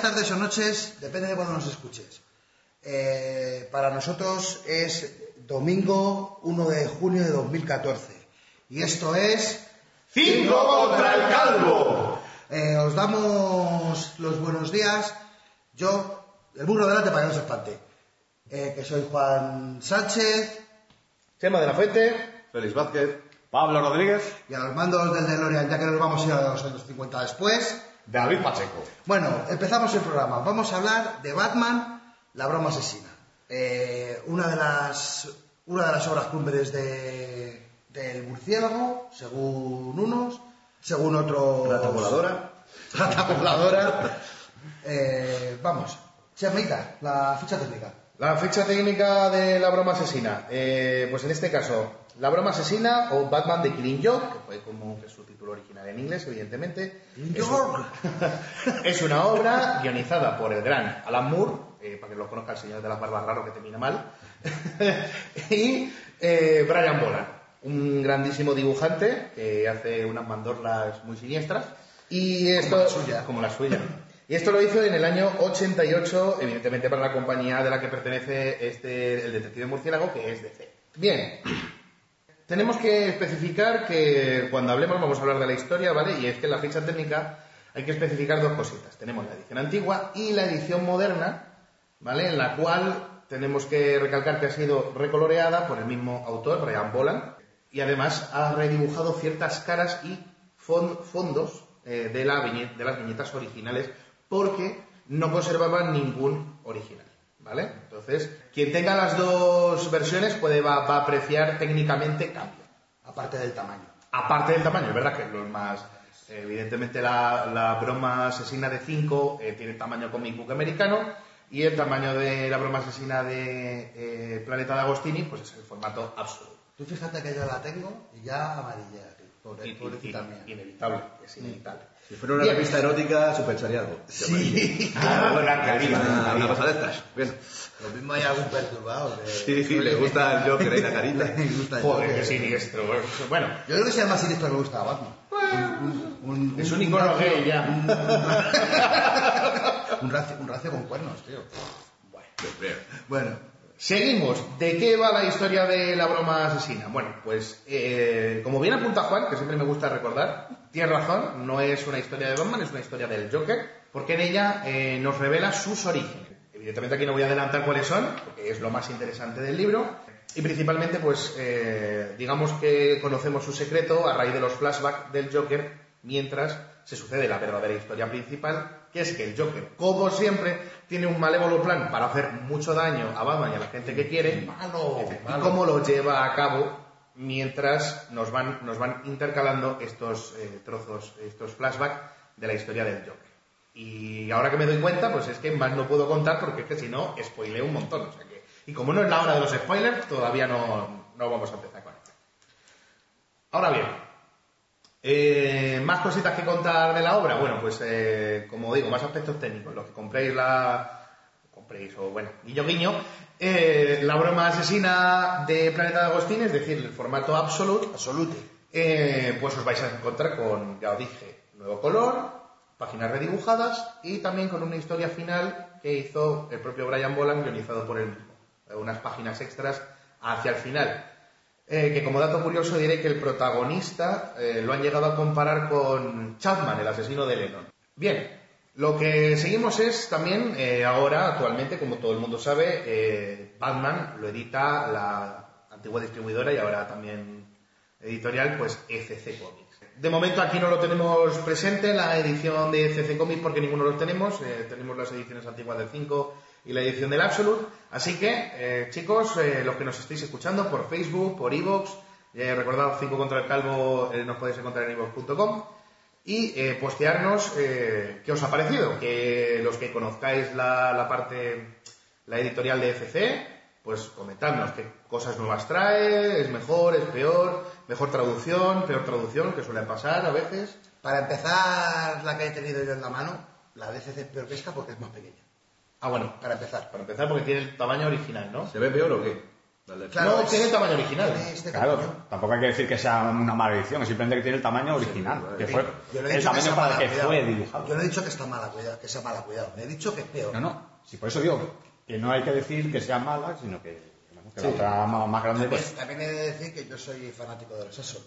días, tardes o noches, depende de cuándo nos escuches. Eh, para nosotros es domingo 1 de junio de 2014. Y esto es... ¡Cinco contra el calvo! Eh, os damos los buenos días. Yo, el burro delante para que no se espante. Eh, que soy Juan Sánchez Chema de la Fuente. Félix Vázquez. Pablo Rodríguez. y a los mandos del DeLorean, ya que nos vamos a ir a los años 50 después. David Pacheco. Bueno, empezamos el programa. Vamos a hablar de Batman, la broma asesina. Eh, una, de las, una de las obras cumbres de, del murciélago, según unos, según otros... Rata voladora. Rata voladora. Eh, vamos, Chemita, la ficha técnica. La ficha técnica de la broma asesina. Eh, pues en este caso, La broma asesina o Batman de Killing Joke, que fue como que su título original en inglés, evidentemente. Es, un- es una obra guionizada por el gran Alan Moore, eh, para que lo conozca el señor de las barbas raro que termina mal, y eh, Brian Boland, un grandísimo dibujante que hace unas mandorlas muy siniestras. Y esto, la suya. como la suya. Y esto lo hizo en el año 88, evidentemente para la compañía de la que pertenece este, el detective murciélago, que es DC. Bien, tenemos que especificar que cuando hablemos vamos a hablar de la historia, ¿vale? Y es que en la ficha técnica hay que especificar dos cositas. Tenemos la edición antigua y la edición moderna, ¿vale? En la cual tenemos que recalcar que ha sido recoloreada por el mismo autor, Brian Boland, y además ha redibujado ciertas caras y fon- fondos eh, de, de las viñetas originales porque no conservaban ningún original, ¿vale? Entonces, quien tenga las dos versiones puede va, va a apreciar técnicamente cambio. Aparte del tamaño. Aparte del tamaño, es verdad que los más... eh, Evidentemente la, la broma asesina de 5 tiene tamaño comic book americano y el tamaño de la broma asesina de eh, Planeta de Agostini pues es el formato absoluto. Tú fíjate que yo la tengo y ya amarillea, tío. Pobre, pobrecita y- mía. inevitable, es inevitable. Si fuera una Bien. revista erótica, supercharía algo. Sí. Ah, buena carita. Una, una cosa de estas. Bien. Lo mismo hay algún perturbado que... Sí, sí, le gusta el Joker ahí la carita. Le gusta el Joder, Joker. qué siniestro. Bueno, Yo creo que sea más siniestro que me gusta a Batman. Un, un- es un icono racio- gay ya. Un racio, un racio con cuernos, tío. Mío. Bueno, Seguimos. ¿De qué va la historia de la broma asesina? Bueno, pues eh, como bien apunta Juan, que siempre me gusta recordar, tiene razón, no es una historia de Batman, es una historia del Joker, porque en ella eh, nos revela sus orígenes. Evidentemente aquí no voy a adelantar cuáles son, porque es lo más interesante del libro. Y principalmente, pues, eh, digamos que conocemos su secreto a raíz de los flashbacks del Joker, mientras se sucede la verdadera historia principal, que es que el Joker, como siempre, tiene un malévolo plan para hacer mucho daño a Batman y a la gente que quiere, malo, y malo. cómo lo lleva a cabo mientras nos van, nos van intercalando estos eh, trozos, estos flashbacks de la historia del Joker. Y ahora que me doy cuenta, pues es que más no puedo contar porque es que si no, spoileo un montón. O sea que- y como no es la hora de los spoilers, todavía no, no vamos a empezar con esto. Ahora bien, eh, más cositas que contar de la obra. Bueno, pues eh, como digo, más aspectos técnicos. Los que compréis la. Compréis, o bueno, guiño guiño. eh, la broma asesina de Planeta de Agostín, es decir, el formato absolute, absolute. eh, pues os vais a encontrar con, ya os dije, nuevo color, páginas redibujadas y también con una historia final que hizo el propio Brian Boland, guionizado por él mismo. Unas páginas extras hacia el final. Eh, que como dato curioso diré que el protagonista eh, lo han llegado a comparar con Chapman, el asesino de Lennon. Bien, lo que seguimos es también, eh, ahora, actualmente, como todo el mundo sabe, eh, Batman lo edita la antigua distribuidora y ahora también editorial, pues ECC Comics. De momento aquí no lo tenemos presente, la edición de ECC Comics, porque ninguno lo tenemos. eh, tenemos las ediciones antiguas del 5 y la edición del Absolute. Así que, chicos, los que nos estéis escuchando por Facebook, por Evox, recordad 5 contra el calvo, nos podéis encontrar en evox.com y eh, postearnos eh, qué os ha parecido. Que los que conozcáis la, la parte, la editorial de ECC, pues comentadnos qué cosas nuevas trae, es mejor, es peor, mejor traducción, peor traducción, que suele pasar a veces. Para empezar, la que he tenido yo en la mano, la DCC es peor que esta porque es más pequeña. Ah, bueno, Para empezar. para empezar porque tiene el tamaño original, ¿no? ¿Se ve peor o qué? Claro, no es- tiene tamaño original. tiene este Claro, tamaño. tampoco hay que decir que sea una mala edición, es simplemente que tiene el tamaño original, que fue Yo no he el dicho que tamaño sea para mala el que cuidado. fue dibujado. Yo no he dicho que está mala cuidado, que sea mala cuidado. He dicho que es peor. No, no, si por eso digo que no hay que decir que sea mala, sino que, bueno, que Sí. la otra más, más grande, También, pues también he de decir que yo soy fanático del sexo.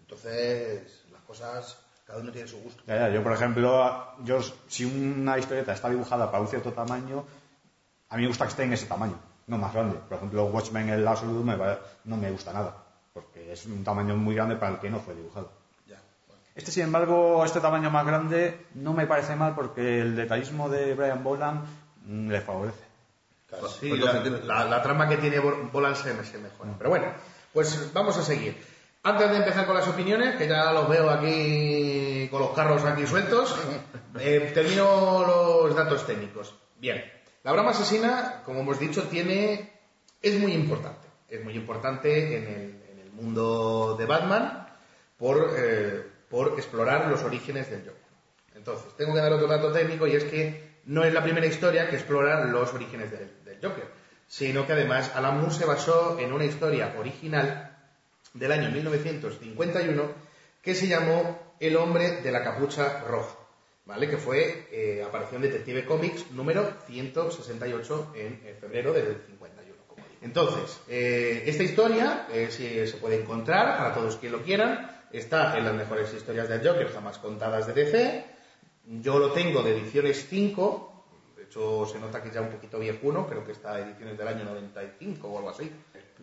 Entonces, las cosas, cada uno tiene su gusto. Ya, ya, yo, por ejemplo, yo, si una historieta está dibujada para un cierto tamaño, a mí me gusta que esté en ese tamaño, no más grande. Por ejemplo, Watchmen, el Absolute, me va- no me gusta nada, porque es un tamaño muy grande para el que no fue dibujado. Ya, bueno. Este, sin embargo, este tamaño más grande no me parece mal porque el detallismo de Brian Boland mm, le favorece. Sí, ¿Cuántos la, la- la trama que tiene Bo- Bolan se, se mejora. Pero bueno, pues vamos a seguir. Antes de empezar con las opiniones, que ya los veo aquí con los carros aquí sueltos, eh, termino los datos técnicos. Bien, la broma asesina, como hemos dicho, tiene es muy importante. Es muy importante en el, mundo de Batman por, eh, por explorar los orígenes del Joker. Entonces, tengo que dar otro dato técnico y es que no es la primera historia que explora los orígenes del, del Joker, sino que además Alan Moore se basó en una historia original del año 1951 que se llamó El hombre de la capucha roja, ¿vale? Que fue, eh, Detective Comics número 168 en, en febrero del 51. como digo. Entonces, eh, esta historia eh, se, puede encontrar para todos quien lo quieran, está en las mejores historias del Joker jamás contadas de DC, yo lo tengo de ediciones 5, de hecho se nota que ya un poquito viejuno, creo que está ediciones del año 95 o algo así.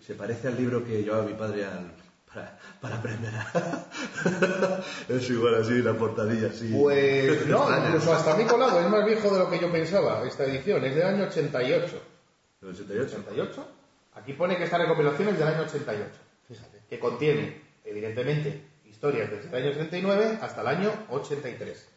Se parece al libro que llevaba mi padre al- para, aprender. es igual así, la portadilla así. Pues no, incluso hasta mi colado es más viejo de lo que yo pensaba. Esta edición es del año 88. ¿El 88? 88. Aquí pone que esta recopilación es del año 88. Fíjate. Que contiene, evidentemente, historias desde el año 39 hasta el año 83.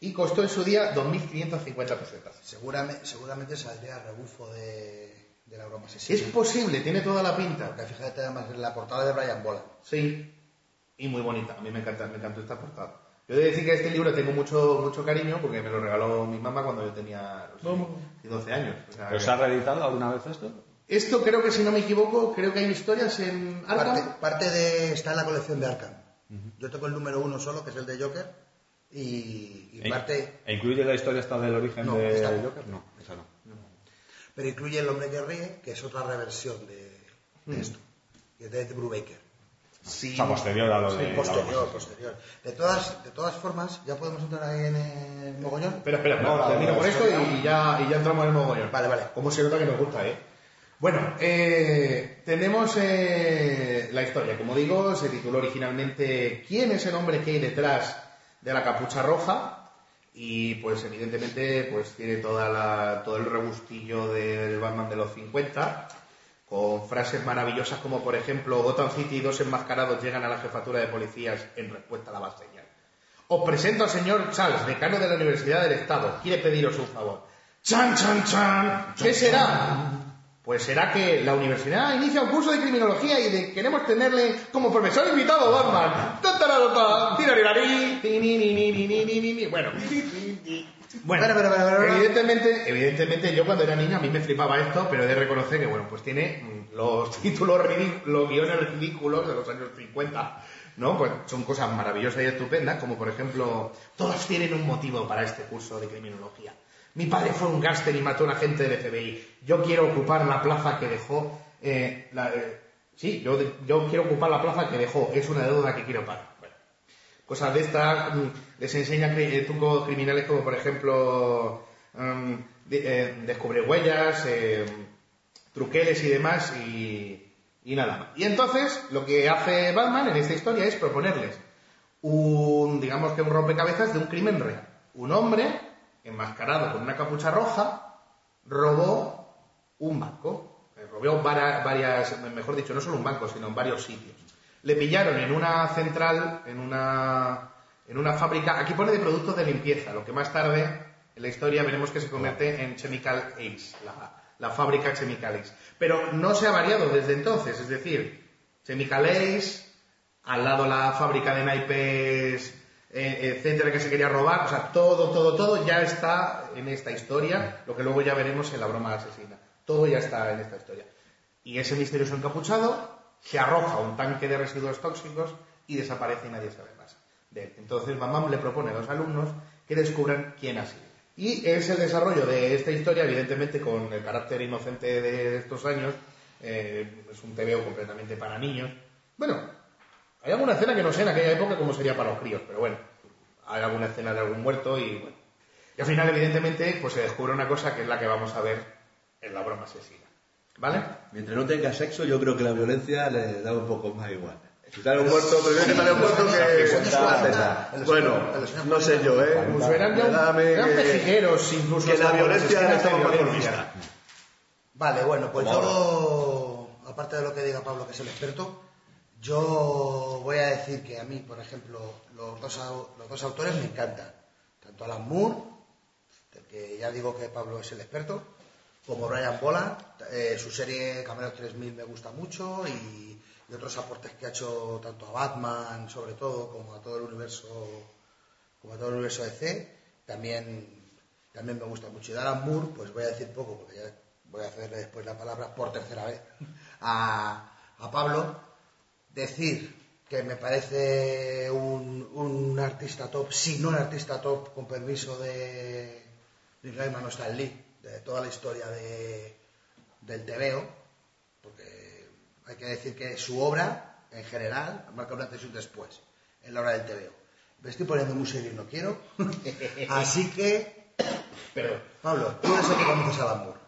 Y costó en su día 2.550 pesetas. Seguramente, seguramente saldría rebufo de, de la broma asesina. Es posible, tiene toda la pinta. Porque fíjate además en la portada de Brian Boland. Sí, y muy bonita. A mí me encanta, me encantó esta portada. Yo he de decir que a este libro tengo mucho, mucho cariño porque me lo regaló mi mamá cuando yo tenía no sé, 12 años. O sea, ¿Pero que- se ha reeditado alguna vez esto? Esto creo que, si no me equivoco, creo que hay historias en Parte, Arkham. parte de. está en la colección de Arkham. Yo tengo el número uno solo, que es el de Joker. Y, y ¿E- parte. ¿E incluye la historia esta del origen No, de esta. Joker? No, esa no. Pero incluye El hombre que ríe, que es otra reversión de, de esto. Que es de Ed Brubaker. Sí. O sea, posterior a lo de... Posterior, posterior. De todas, de todas formas, ya podemos entrar ahí en el mogollón. Espera, espera, espera, No, la- termino con esto y ya, y ya entramos en el mogollón. Vale, vale. Como se nota que nos gusta, ¿eh? Bueno, eh, tenemos eh, la historia. Como digo, se tituló originalmente ¿Quién es el hombre que hay detrás de la capucha roja? Y pues evidentemente pues tiene toda la, todo el rebustillo del Batman de los 50 con frases maravillosas como por ejemplo Gotham City y dos enmascarados llegan a la jefatura de policías en respuesta a la base. Os presento al señor Charles, decano de la Universidad del Estado. Quiere pediros un favor. ¡Chan, chan, chan! ¿Qué será? Pues será que la universidad inicia un curso de criminología y de, queremos tenerle como profesor invitado a Batman. Bueno. Bueno, pero, pero, pero, evidentemente, evidentemente yo cuando era niño a mí me flipaba esto, pero he de reconocer que bueno, pues tiene los títulos ridículos, los guiones ridículos de los años 50, ¿no? Pues son cosas maravillosas y estupendas, como por ejemplo, todos tienen un motivo para este curso de criminología. Mi padre fue un gángster y mató a un agente del FBI. Yo quiero ocupar la plaza que dejó. eh, eh, sí, yo, quiero ocupar la plaza que dejó. Es una deuda que quiero pagar. Bueno, cosas de estas mm, les enseña eh, trucos criminales como por ejemplo descubrir huellas, truqueles y demás y, y nada más. Y entonces lo que hace Batman en esta historia es proponerles un, digamos que un rompecabezas de un crimen real. Un hombre enmascarado con una capucha roja robó un banco. Eh, Robó varias, mejor dicho, no solo un banco, sino en varios sitios. Le pillaron en una central, en una, en una fábrica, aquí pone de productos de limpieza, lo que más tarde en la historia veremos que se convierte en Chemical Ace, la, la fábrica Chemical Ace. Pero no se ha variado desde entonces, es decir, Chemical Ace, al lado la fábrica de naipes, eh, etcétera, que se quería robar, o sea, todo, todo, todo ya está en esta historia, lo que luego ya veremos en la broma asesina. Todo ya está en esta historia. Y ese misterioso encapuchado se arroja a un tanque de residuos tóxicos y desaparece y nadie sabe más de él. Entonces Mamam le propone a los alumnos que descubran quién ha sido. Y es el desarrollo de esta historia, evidentemente con el carácter inocente de estos años, eh, es un TVO completamente para niños. Bueno, hay alguna escena que no sé en aquella época cómo sería para los críos, pero bueno, hay alguna escena de algún muerto y bueno. Y al final, evidentemente, pues se descubre una cosa que es la que vamos a ver en la broma asesina. ¿Vale? Mientras no tenga sexo, yo creo que la violencia le da un poco más igual. Si sale un muerto, prefiero que sale un muerto que teta. Bueno, no sé yo, ¿eh? Pues verán ya un- eran incluso. que la violencia mejor violencia. vista. Vale, bueno, pues yo, aparte de lo que diga Pablo, que es el experto, yo voy a decir que a mí, por ejemplo, los dos, los dos autores me encantan. Tanto Alan Moore, del que ya digo que Pablo es el experto, como Brian Boland. Eh, su serie Camero 3000 me gusta mucho y, y otros aportes que ha hecho tanto a Batman, sobre todo, como a todo el universo como a todo el universo DC, también, también me gusta mucho. Y de Alan Moore, pues voy a decir poco, porque ya voy a hacerle después la palabra por tercera vez a, a Pablo. Decir que me parece un, un artista top, si no un artista top, con permiso de Neil Gaiman o Stan Lee, de toda la historia de, del TVO, porque hay que decir que su obra, en general, marca un antes y un después en la obra del TVO. Me estoy poniendo muy serio y no quiero. Así que, Pero, Pablo, tú eres el que conoces a Alan Moore.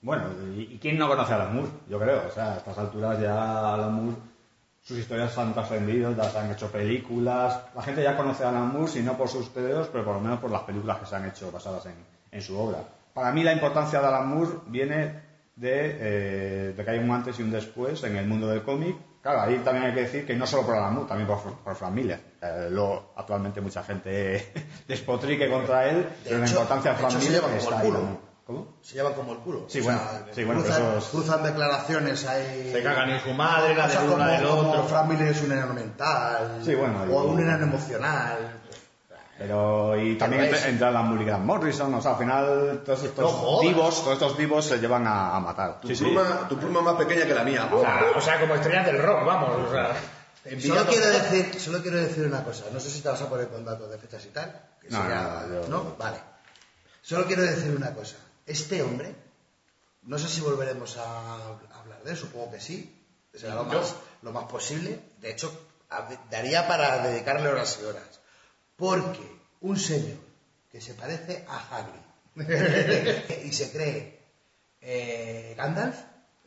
Bueno, ¿y, quién no conoce a Alan Moore? Yo creo, o sea, a estas alturas ya Alan Moore, sus historias han trascendido, ya se han hecho películas, la gente ya conoce a Alan Moore, si no por sus teos, pero por lo menos por las películas que se han hecho basadas en, en su obra. Para mí la importancia de Alan Moore viene de, eh, de que hay un antes y un después en el mundo del cómic. Claro, ahí también hay que decir que no solo por Alan Moore, también por, por Frank Miller. Eh, lo- actualmente mucha gente despotrique contra él, pero la hecho- importancia de de Frank Miller está ahí. ¿no? ¿Cómo? Se llevan como el culo. Sí, O bueno, sea, sí, bueno, pero cruzan, declaraciones ahí. se cagan en su madre, la de como, del como otro. Frank Miller es un enano mental. Sí, bueno, O un enano emocional. Pero y también Alan Moore y Grant Morrison, o sea, al final todos estos No divos, todos estos divos se llevan a, a matar. Tu, Sí, sí. pluma, tu pluma más pequeña que la mía. o sea, o sea, como estrellas del rock, vamos. O sea, Solo quiero, decir, solo quiero decir una cosa. No sé si te vas a poner con datos de fechas y tal. que No, sería- no, yo- ¿no? Vale. Solo quiero decir una cosa. Este hombre, no sé si volveremos a hablar de él, supongo que sí. Será lo más, lo más posible. De hecho, daría para dedicarle horas y horas. Porque un señor que se parece a Hagrid y se cree eh, Gandalf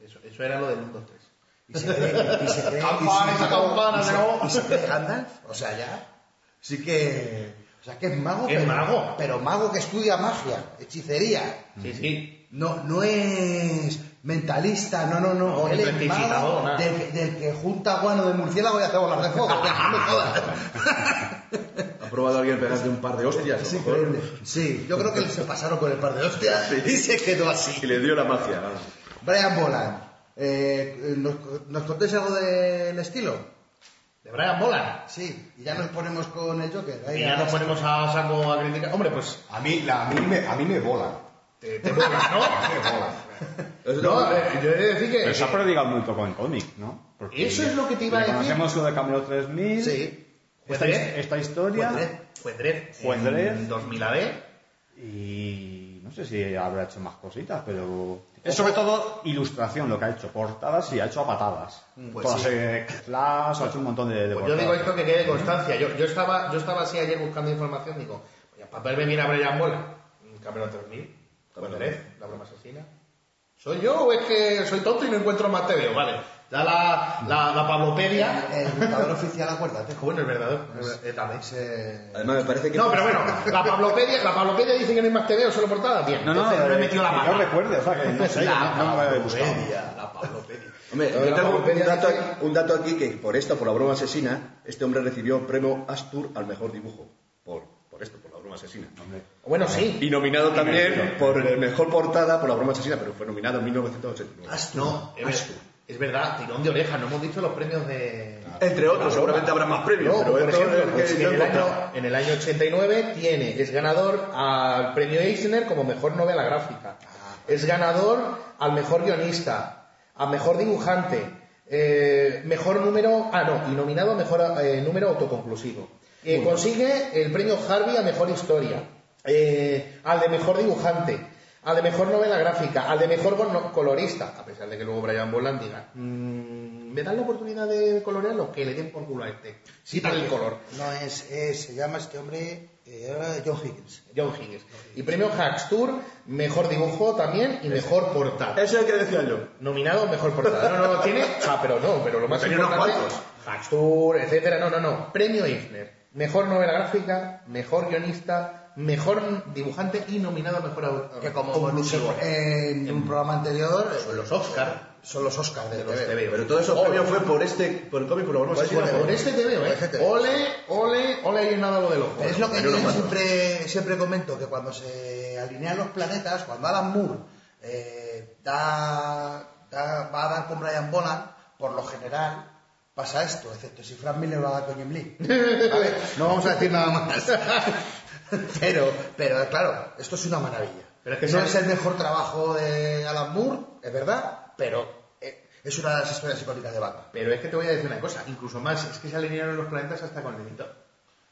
Eso, eso era lo del 1, 2, 3. y se cree, y se cree, y se- ¿no? y se cree Gandalf, o sea, ya, sí que, o sea, que es mago, Es pero, mago. pero mago que estudia magia, hechicería, Sí, sí. no, no es mentalista, no, no, no, No, él es mago nada. del, que- del que junta guano de murciélago y hace bolas de fuego, no. ¿Ha probado alguien pegarte un par de hostias? Increíble. Sí, yo creo que se pasaron con el par de hostias y se quedó así. Y le dio la magia. Brian Boland, eh, ¿nos, ¿nos contéis algo del estilo? De Brian Boland. Sí, y ya nos ponemos con el Joker. ahí Y ya nos ponemos a saco a criticar. Hombre, pues A mí, la- a mí me, a mí me volan. te, ¿no? Me No, eh, yo he de decir que. Pero se ha prodigado muy poco en cómic, ¿no? Porque Eso es lo que te iba a decir. Conocemos lo de Camelot 3000. Sí. Esta, esta historia. Dredd. Fue en Dredd. 2000 AD. Y no sé si habrá hecho más cositas, pero es sobre todo ilustración lo que ha hecho. Portadas y ha hecho a patadas. Pues Todas sí. eh, ha hecho un montón de, de Pues yo digo esto que quede constancia. Yo, yo, estaba, yo estaba así ayer buscando información. Digo, para verme bien a Brian Boland. Cameron 3000. Fue Dredd, la broma asesina. ¿Soy yo o es que soy tonto y no encuentro más TVO? Vale. Ya la, la, la Pablopedia. El buscador oficial, acuérdate. Bueno, es verdad. eh, también. Ese- Además, me parece que. No, pero bueno, la Pablopedia, la Pablopedia dice que no hay más TVO, solo portada. Bien, No, no, entonces no he eh, metido la mano. Yo recuerde, o sea, que no sé, La no, no me he buscado. Pablopedia, la Pablopedia. Hombre, yo tengo un dato, aquí, un dato aquí que por esto, por la broma asesina, este hombre recibió premio Astur al mejor dibujo. Por, por esto, por la broma asesina. Hombre. Bueno, sí. Y nominado también por el mejor portada por la broma asesina, pero fue nominado en 1989. Astro. No, ver- es verdad, tirón de oreja, no hemos dicho los premios de... Entre otros, seguramente habrá más premios, pero por ejemplo, el pues, que en, el año, encontrado. en el año 89 tiene, es ganador al premio Eisner como mejor novela gráfica. Es ganador al mejor guionista, a mejor dibujante, eh, mejor número, ah no, y nominado a mejor eh, número autoconclusivo. Eh, consigue el premio Harvey a mejor historia, eh, al de mejor dibujante, al de mejor novela gráfica, al de mejor col- colorista, a pesar de que luego Brian Boland diga, "Mm, ¿me dan la oportunidad de colorearlo? Que le den por culo a este. Sí, el color. No, es, es- se llama este hombre eh, John Higgins. John Higgins. Y premio Hacks Tour, mejor dibujo también y mejor portada. Eso es el que decía yo. Nominado mejor portada. No, no, no, tiene. Ah, pero no, pero lo más importante. Hacks Tour, etcétera. No, no, no. Premio Eisner. Mejor novela gráfica, mejor guionista, mejor dibujante y nominado a mejor au- Que como conclusivo. en un programa anterior Son los Oscar son los Oscars de, de los TV. Pero todo eso premio fue por este, por el cómic, por la broma Pues por- este este ¿eh? te veo. Ole, ole, ole, ha llenado lo del ojo. Es lo que yo no siempre, siempre comento, que cuando se alinean los planetas, cuando Alan Moore eh, da, da- va a dar con Brian Boland, por lo general pasa esto, excepto si Frank Miller lo da con Jim Lee. ¿vale? No vamos a decir nada más. pero, pero claro, esto es una maravilla. Pero es que no es el mejor trabajo de Alan Moore, es verdad, pero eh, es una de las historias icónicas de Batman. Pero es que te voy a decir una cosa, incluso más, es que se alinearon los planetas hasta con el editor.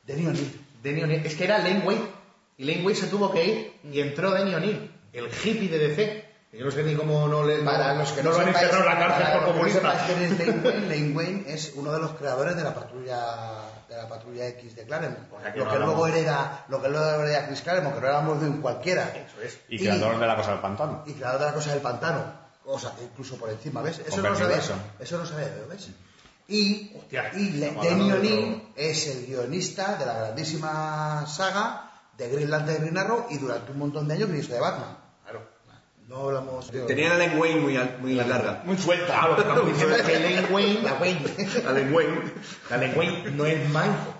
De Neil O'Neill. Denny O'Neill. Es que era Lane Wade. Y Lane Wade se tuvo que ir y entró Denny O'Neill, el hippie de DC. Yo no sé ni cómo no le. Para los que no no, lo han encerrado en la cárcel por comunista. Lane Wayne, es uno de los creadores de la patrulla de la patrulla X de Claremont. O sea, que lo no que hablamos. luego hereda, lo que luego hereda Chris Claremont, que no éramos de un cualquiera. Eso es. Y creador de la cosa del pantano. Y creador de la cosa del pantano. Cosa que incluso por encima, ¿ves? Eso Con no lo sabía. Eso no sabía, ¿lo ves? Y, Hostia, y Denny O'Neill es el guionista de la grandísima saga de Green Lantern de Green Arrow y durante un montón de años guionista de Batman. No hablamos de... Tenía la lengua muy, muy larga. Muy suelta. Lo que diciendo que Lane Wayne, La Wayne. La la Lane Wayne no es manco.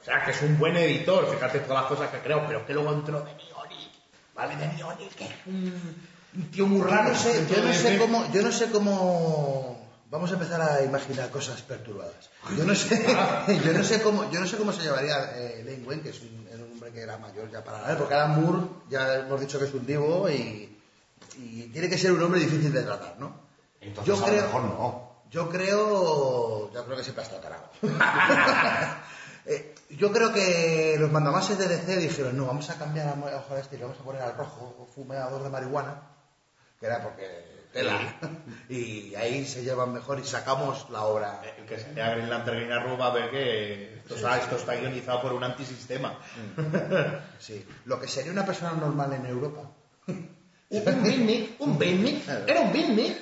O sea, que es un buen editor, fíjate todas las cosas que creo, pero que luego entró Denny O'Neill. ¿Vale? Denny O'Neill, que es un, un tío muy Yo raro. no sé, yo no sé Entonces, cómo, yo no sé cómo vamos a empezar a imaginar cosas perturbadas. Yo no sé, yo no sé cómo, yo no sé cómo se llevaría eh, Lane Wayne, que es un, era un hombre que era mayor ya para nada, porque Alan Moore ya hemos dicho que es un divo y, y tiene que ser un hombre difícil de tratar, ¿no? Entonces, yo a lo creo, mejor no. yo creo, yo creo que siempre ha estado tarado. Eh, yo creo que los mandamases de DC dijeron, no, vamos a cambiar a hoja de este y le vamos a poner al rojo fumador de marihuana, que era porque tela. y ahí se llevan mejor y sacamos la obra. El que se lea Green Lantern Green Arrow va a ver que esto, está- esto está guionizado por un antisistema. Sí. Lo que sería una persona normal en Europa. un beatnik, un beatnik, era un beatnik.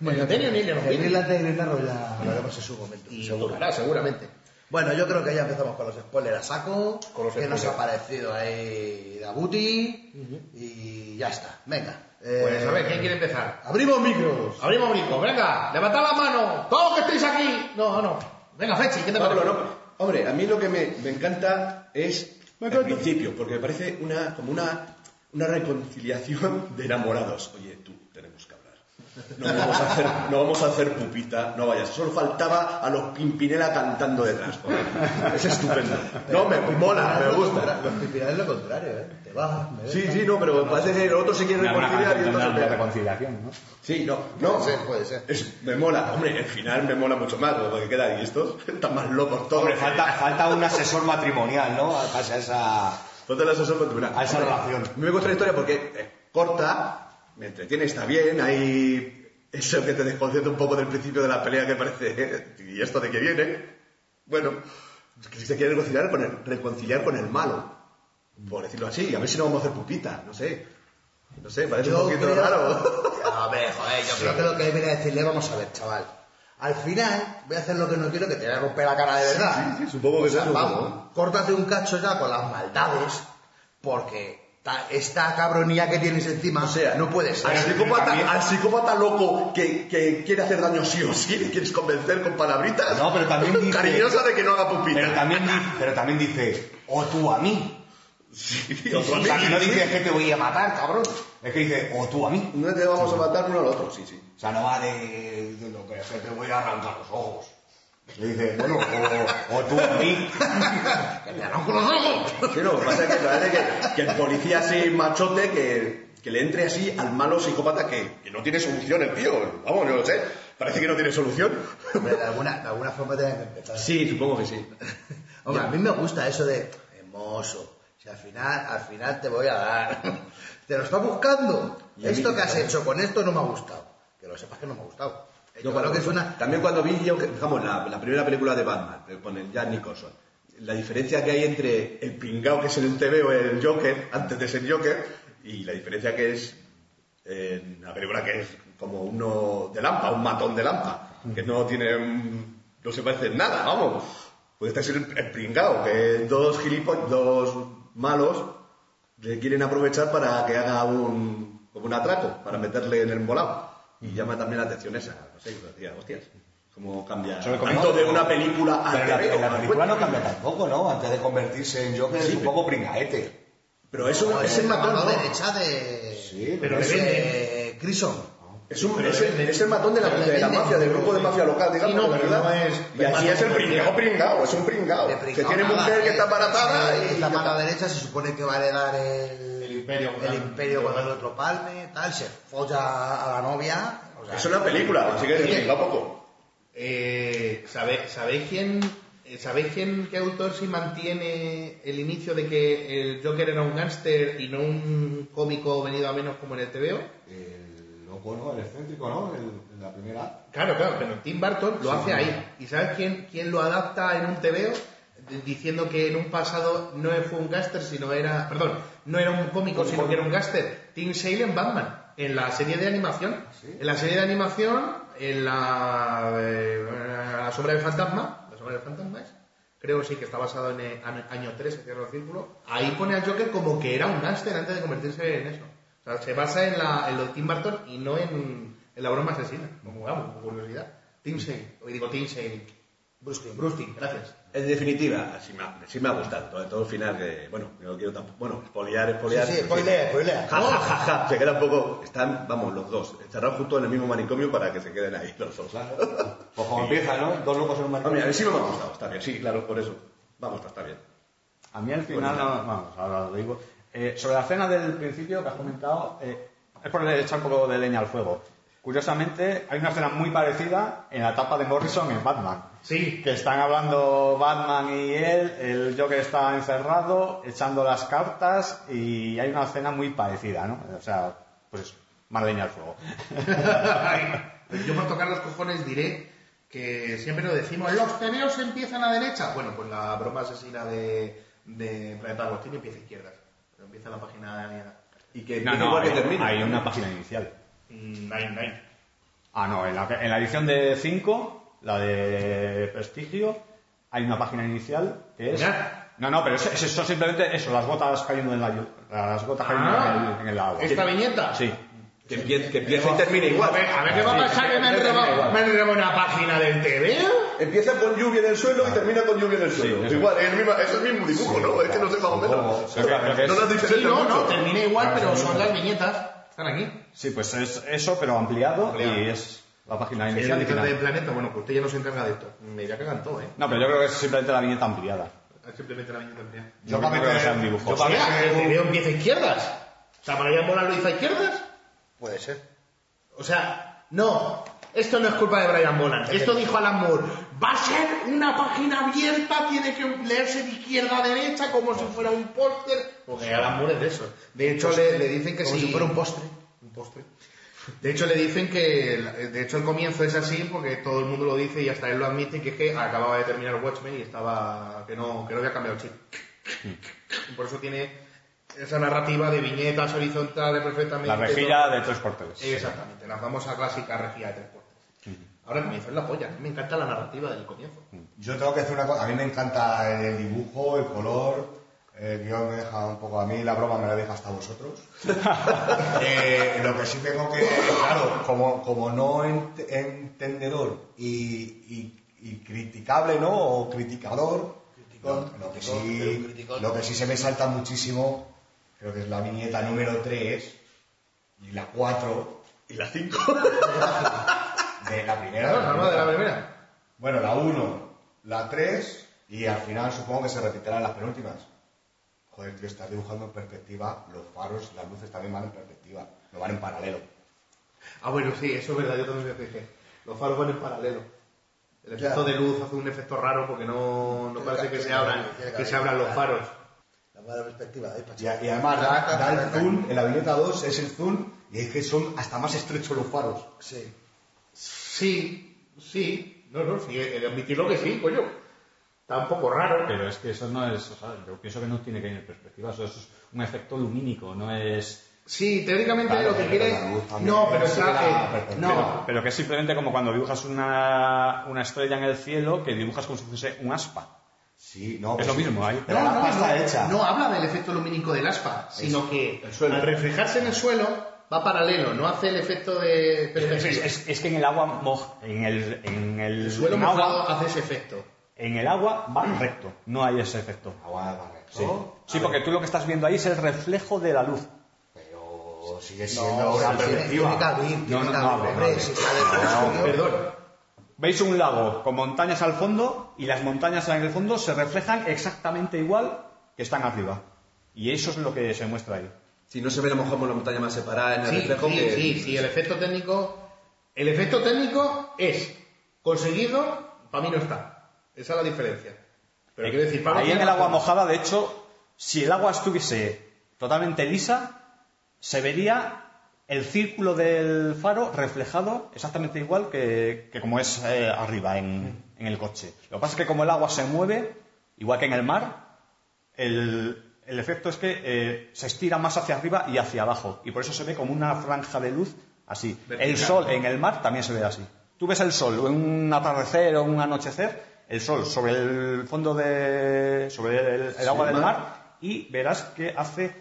Bueno, Denny O'Neill era un beatnik. Lantern y Green Arrow ya lo haremos en su momento. Y seguro. tocará, seguramente. Bueno, yo creo que ya empezamos con los spoilers a saco. Con los que nos ha spoilers. parecido ahí Dabuti. Y ya está. Venga. eh, Pues a ver, ¿quién quiere empezar? Abrimos micros. Abrimos brinco, venga, levantad la mano, todos que estéis aquí. No, no. Venga, Fechi, ¿qué te Pablo, parece? no. Hombre, a mí lo que me, me encanta es el principio, porque me parece una, como una, una reconciliación de enamorados. Oye, tú, tenemos que hablar. No vamos a hacer, no vamos a hacer pupita, no vayas. Solo faltaba a los Pimpinela cantando detrás. Es estupendo. No, me mola, me gusta. Los pimpinales lo contrario, ¿eh? Te vas, me Sí, sí, no, pero parece que el otro se quiere reconciliar y entonces me- reconciliación, ¿no? Sí, no, no. Puede ser, puede ser. Es- me mola. Hombre, el final me mola mucho más, porque queda ahí estos están más locos todos. Hombre, falta, falta un asesor matrimonial, ¿no? Casi a esa... Falta el asesor cultural. A esa relación. A mí me gusta la historia porque es corta, me entretiene, está bien, hay eso que te desconcierta un poco del principio de la pelea que parece, ¿y esto de qué viene? Bueno, se quiere reconciliar con el, reconciliar con el malo, por decirlo así, a ver si no vamos a hacer pupita, no sé. No sé, parece un poquito creo- raro. A ver, joder, yo creo que lo que viene a decirle, vamos a ver, chaval. Al final, voy a hacer lo que no quiero, que te voy a romper la cara de verdad. sí, sí, supongo que O sea, supongo. Córtate un cacho ya con las maldades, porque ta- esta cabronía que tienes encima O sea, no puede ser. Al psicópata, al psicópata loco que, que quiere hacer daño sí o sí, le quieres convencer con palabritas. No, pero también dice- Cariñosa de que no haga pupita. Pero también, pero también dice, o tú a mí. Sí, O sea, que no dice es que te voy a matar, cabrón. Es que dice, o tú a mí. No te vamos a matar uno al otro, sí, sí. O sea, no va de, de lo que es que te voy a arrancar los ojos. Le dice, bueno, o, o tú a mí. ¡Que me arranco los ojos! Sí, no, lo que pasa es que parece que, que el policía así machote que que le entre así al malo psicópata que, que no tiene solución el tío. Vamos, no lo sé. Parece que no tiene solución. Hombre, de alguna, de alguna forma tienen que empezar. Sí, supongo que sí. Hombre, a mí me gusta eso de hermoso. Al final, al final te voy a dar. Te lo estás buscando. Y Esto que has también. hecho con esto no me ha gustado. Que lo sepas que no me ha gustado. Yo creo que es una. También cuando vi, yo, digamos, la, la primera película de Batman, eh, con el Jack Nicholson, la diferencia que hay entre el pingao que es en el TV o el Joker, antes de ser Joker, y la diferencia que es en la película que es como uno de lampa, un matón de lampa, que no tiene, no se parece en nada, vamos. Puede ser el, el pringao, que dos gilipollas, dos malos, le quieren aprovechar para que haga un, como un atraco, para meterle en el embolado. Y llama también la atención esa, no sé, decía, hostias, cómo cambia Sobre tanto de una película a Pero en la, en la película no cambia tampoco, ¿no? Antes de convertirse en Joker es un poco pringaete. Pero eso No, es, el matón, ¿no? derecha de. Sí, Pero es, le venden. Eh. Es, un, es, el, es el matón de la, de la mafia, del grupo de mafia local, digamos, Sí, no, de pero verdad. no es- Y aquí es el pringao pringao, es un pringao. Que tiene nada, mujer que eh, está embarazada sí, y la mano derecha se supone que va a heredar el, El imperio con el imperio con el otro palme, tal, se folla a la novia. o sea, Es una película, así que pringao poco. Eh, ¿sabe- ¿Sabéis quién, eh, ¿sabéis quién, qué autor sí mantiene el inicio de que el Joker era un gángster y no un cómico venido a menos como en el TVO? El El excéntrico, ¿no? El- en la primera. Claro, claro, pero Tim Burton lo hace ahí. ¿Y sabes quién, quién lo adapta en un TVO? Diciendo que en un pasado no fue un gángster, sino era. Perdón, no era un cómico, sino que era un gángster. Tim Sale en Batman, en la serie de animación. En la serie de animación, en la. eh, la sombra del fantasma. La sombra del fantasma es. Creo sí que está basado en el año- año 3, se cierra el círculo. Ahí pone al Joker como que era un gángster antes de convertirse en eso. O sea, se basa en, la, en lo de Tim Burton y no en, en la broma asesina. Como vamos, por curiosidad. Tim Sale, hoy digo Tim Sale. Bruce Timm, gracias. En definitiva, sí me ha, sí me ha gustado. Todo, todo el final que, bueno, no quiero tampoco, bueno, spoilear, spoilear. Sí, sí, spoilea, spoilea. Ja, ja, ja, ja, se queda un poco, están, vamos, los dos, encerrados juntos en el mismo manicomio para que se queden ahí los dos. Pues como empieza, ¿no? Dos locos en un A mí, manicomio. a mí sí me ha gustado, está bien, sí, claro, por eso. Vamos, está bien. A mí al final, no, vamos, ahora lo digo. Eh, sobre la escena del principio que has comentado, eh, es por echar un poco de leña al fuego. Curiosamente, hay una escena muy parecida en la etapa de Morrison en Batman. Sí, Que están hablando Batman y él, el Joker está encerrado, echando las cartas y hay una escena muy parecida, ¿no? O sea, pues más leña al fuego. Yo por tocar los cojones diré que siempre lo decimos, los TVOs empiezan a derecha. Bueno, pues la broma asesina de, de Planeta Agostini empieza a izquierdas. Empieza la página Y que No, no, igual que hay, termine. hay una página inicial. 9-9. Ah, no, en la, en la edición de 5, la de Prestigio, hay una página inicial que es... No, no, pero es, es eso simplemente eso, las gotas cayendo en la las gotas cayendo Ah, en, el, en el agua. ¿Esta viñeta? Sí. Que empiece y termine igual. A ver, a ver qué va a pasar que me han robado una página del TVO. Empieza con lluvia en el suelo y termina con lluvia en el suelo. eso. igual, es el, mismo, es el mismo dibujo, ¿no? Es que no sé más o menos. Sí, que No las Sí, diferencias no, no, termina igual, pero son las viñetas. Están aquí. Sí, pues es eso, pero ampliado, Ampliado. y es la página inicial final. del planeta, bueno, pues usted ya no se encarga de esto. Me ya cagan todo, ¿eh? No, pero yo creo que es simplemente la viñeta ampliada. Es simplemente la viñeta ampliada. Yo no creo que sean dibujos. Yo para el TVO empieza a izquierdas. O sea, Brian Mola lo hizo a izquierdas. Puede ser. O sea, no. Esto no es culpa de Brian Boland. Esto dijo Alan Moore. Va a ser una página abierta, tiene que leerse de izquierda a derecha como si fuera un póster. Porque Alan Moore es de eso. De hecho, le, le dicen que Como si... si fuera un postre. Un postre. De hecho, le dicen que... De hecho, el comienzo es así porque todo el mundo lo dice y hasta él lo admite que es que acababa de terminar Watchmen y estaba... que no, que no había cambiado el chip. Y por eso tiene esa narrativa de viñetas horizontales perfectamente... La rejilla de tres porteles. Exactamente, la famosa clásica rejilla de tres puertas. Ahora me hizo en la polla, me encanta la narrativa del comienzo. Yo tengo que decir una cosa, a mí me encanta el dibujo, el color, el guion me deja un poco a mí, la broma me la deja hasta vosotros. Eh, lo que sí tengo que, claro, como, como no ent- entendedor y, y- y criticable, ¿no? O criticador, lo, que sí, criticón. lo que sí se me salta muchísimo, creo que es la viñeta número 3 y la 4 Y las cinco. de la primera. Claro, normal de la primera. Bueno, la 1, la 3 y al final supongo que se repetirán las penúltimas. Joder, tío, estás dibujando en perspectiva, los faros, las luces también van en perspectiva, no van en paralelo. Ah, bueno, sí, eso es verdad, yo también me fijé. Los faros van en paralelo. El efecto Ya. de luz hace un efecto raro porque no, no parece que- que se abran, que- que se abran los faros. Perspectiva, ¿eh? Y, además da, da el zoom, en la viñeta 2 es el zoom, y es que son hasta más estrechos los faros. Sí. Sí, sí, no, no, sí, he de admitirlo que sí, coño. Está un poco raro. Pero es que eso no es, o sea, yo pienso que no tiene que ir en perspectiva, eso es un efecto lumínico, no es... Sí, teóricamente Claro, lo que quiere. No, pero perspectiva. no, Pero que es simplemente como cuando dibujas una, una estrella en el cielo, que dibujas como si fuese un aspa. Sí, no. Es lo mismo, ahí. Pero no, la no, pasta no, hecha. no habla del efecto lumínico del aspa, sino que el suelo. al reflejarse en el suelo va paralelo, no hace el efecto de Es, perspectiva. es- es que en el agua, moj- en el, en el, el suelo en mojado agua, hace ese efecto. en el agua va recto, no hay ese efecto. Agua de barreto. Sí, sí porque tú lo que estás viendo ahí es el reflejo de la luz. Pero sigue siendo No, una perspectiva. tiene que abrir, tiene No, no, que no Perdón. Veis un lago con montañas al fondo y las montañas en el fondo se reflejan exactamente igual que están arriba. Y eso es lo que se muestra ahí. Si no se ve a lo mejor la montaña más separada en el Sí, reflejo sí, que... sí, sí, el efecto técnico. El efecto técnico es conseguido, para mí no está. Esa es la diferencia. Pero quiero decir, Pablo ahí en el agua mojada, de hecho, si el agua estuviese totalmente lisa, se vería el círculo del faro reflejado exactamente igual que, que como es eh, arriba en, en el coche. Lo que pasa es que como el agua se mueve, igual que en el mar, el, el efecto es que eh, se estira más hacia arriba y hacia abajo. Y por eso se ve como una franja de luz así. Vertical. El sol en el mar también se ve así. Tú ves el sol en un atardecer o un anochecer, el sol sobre el fondo de. sobre el, el agua Sí, del mar. mar y verás que hace.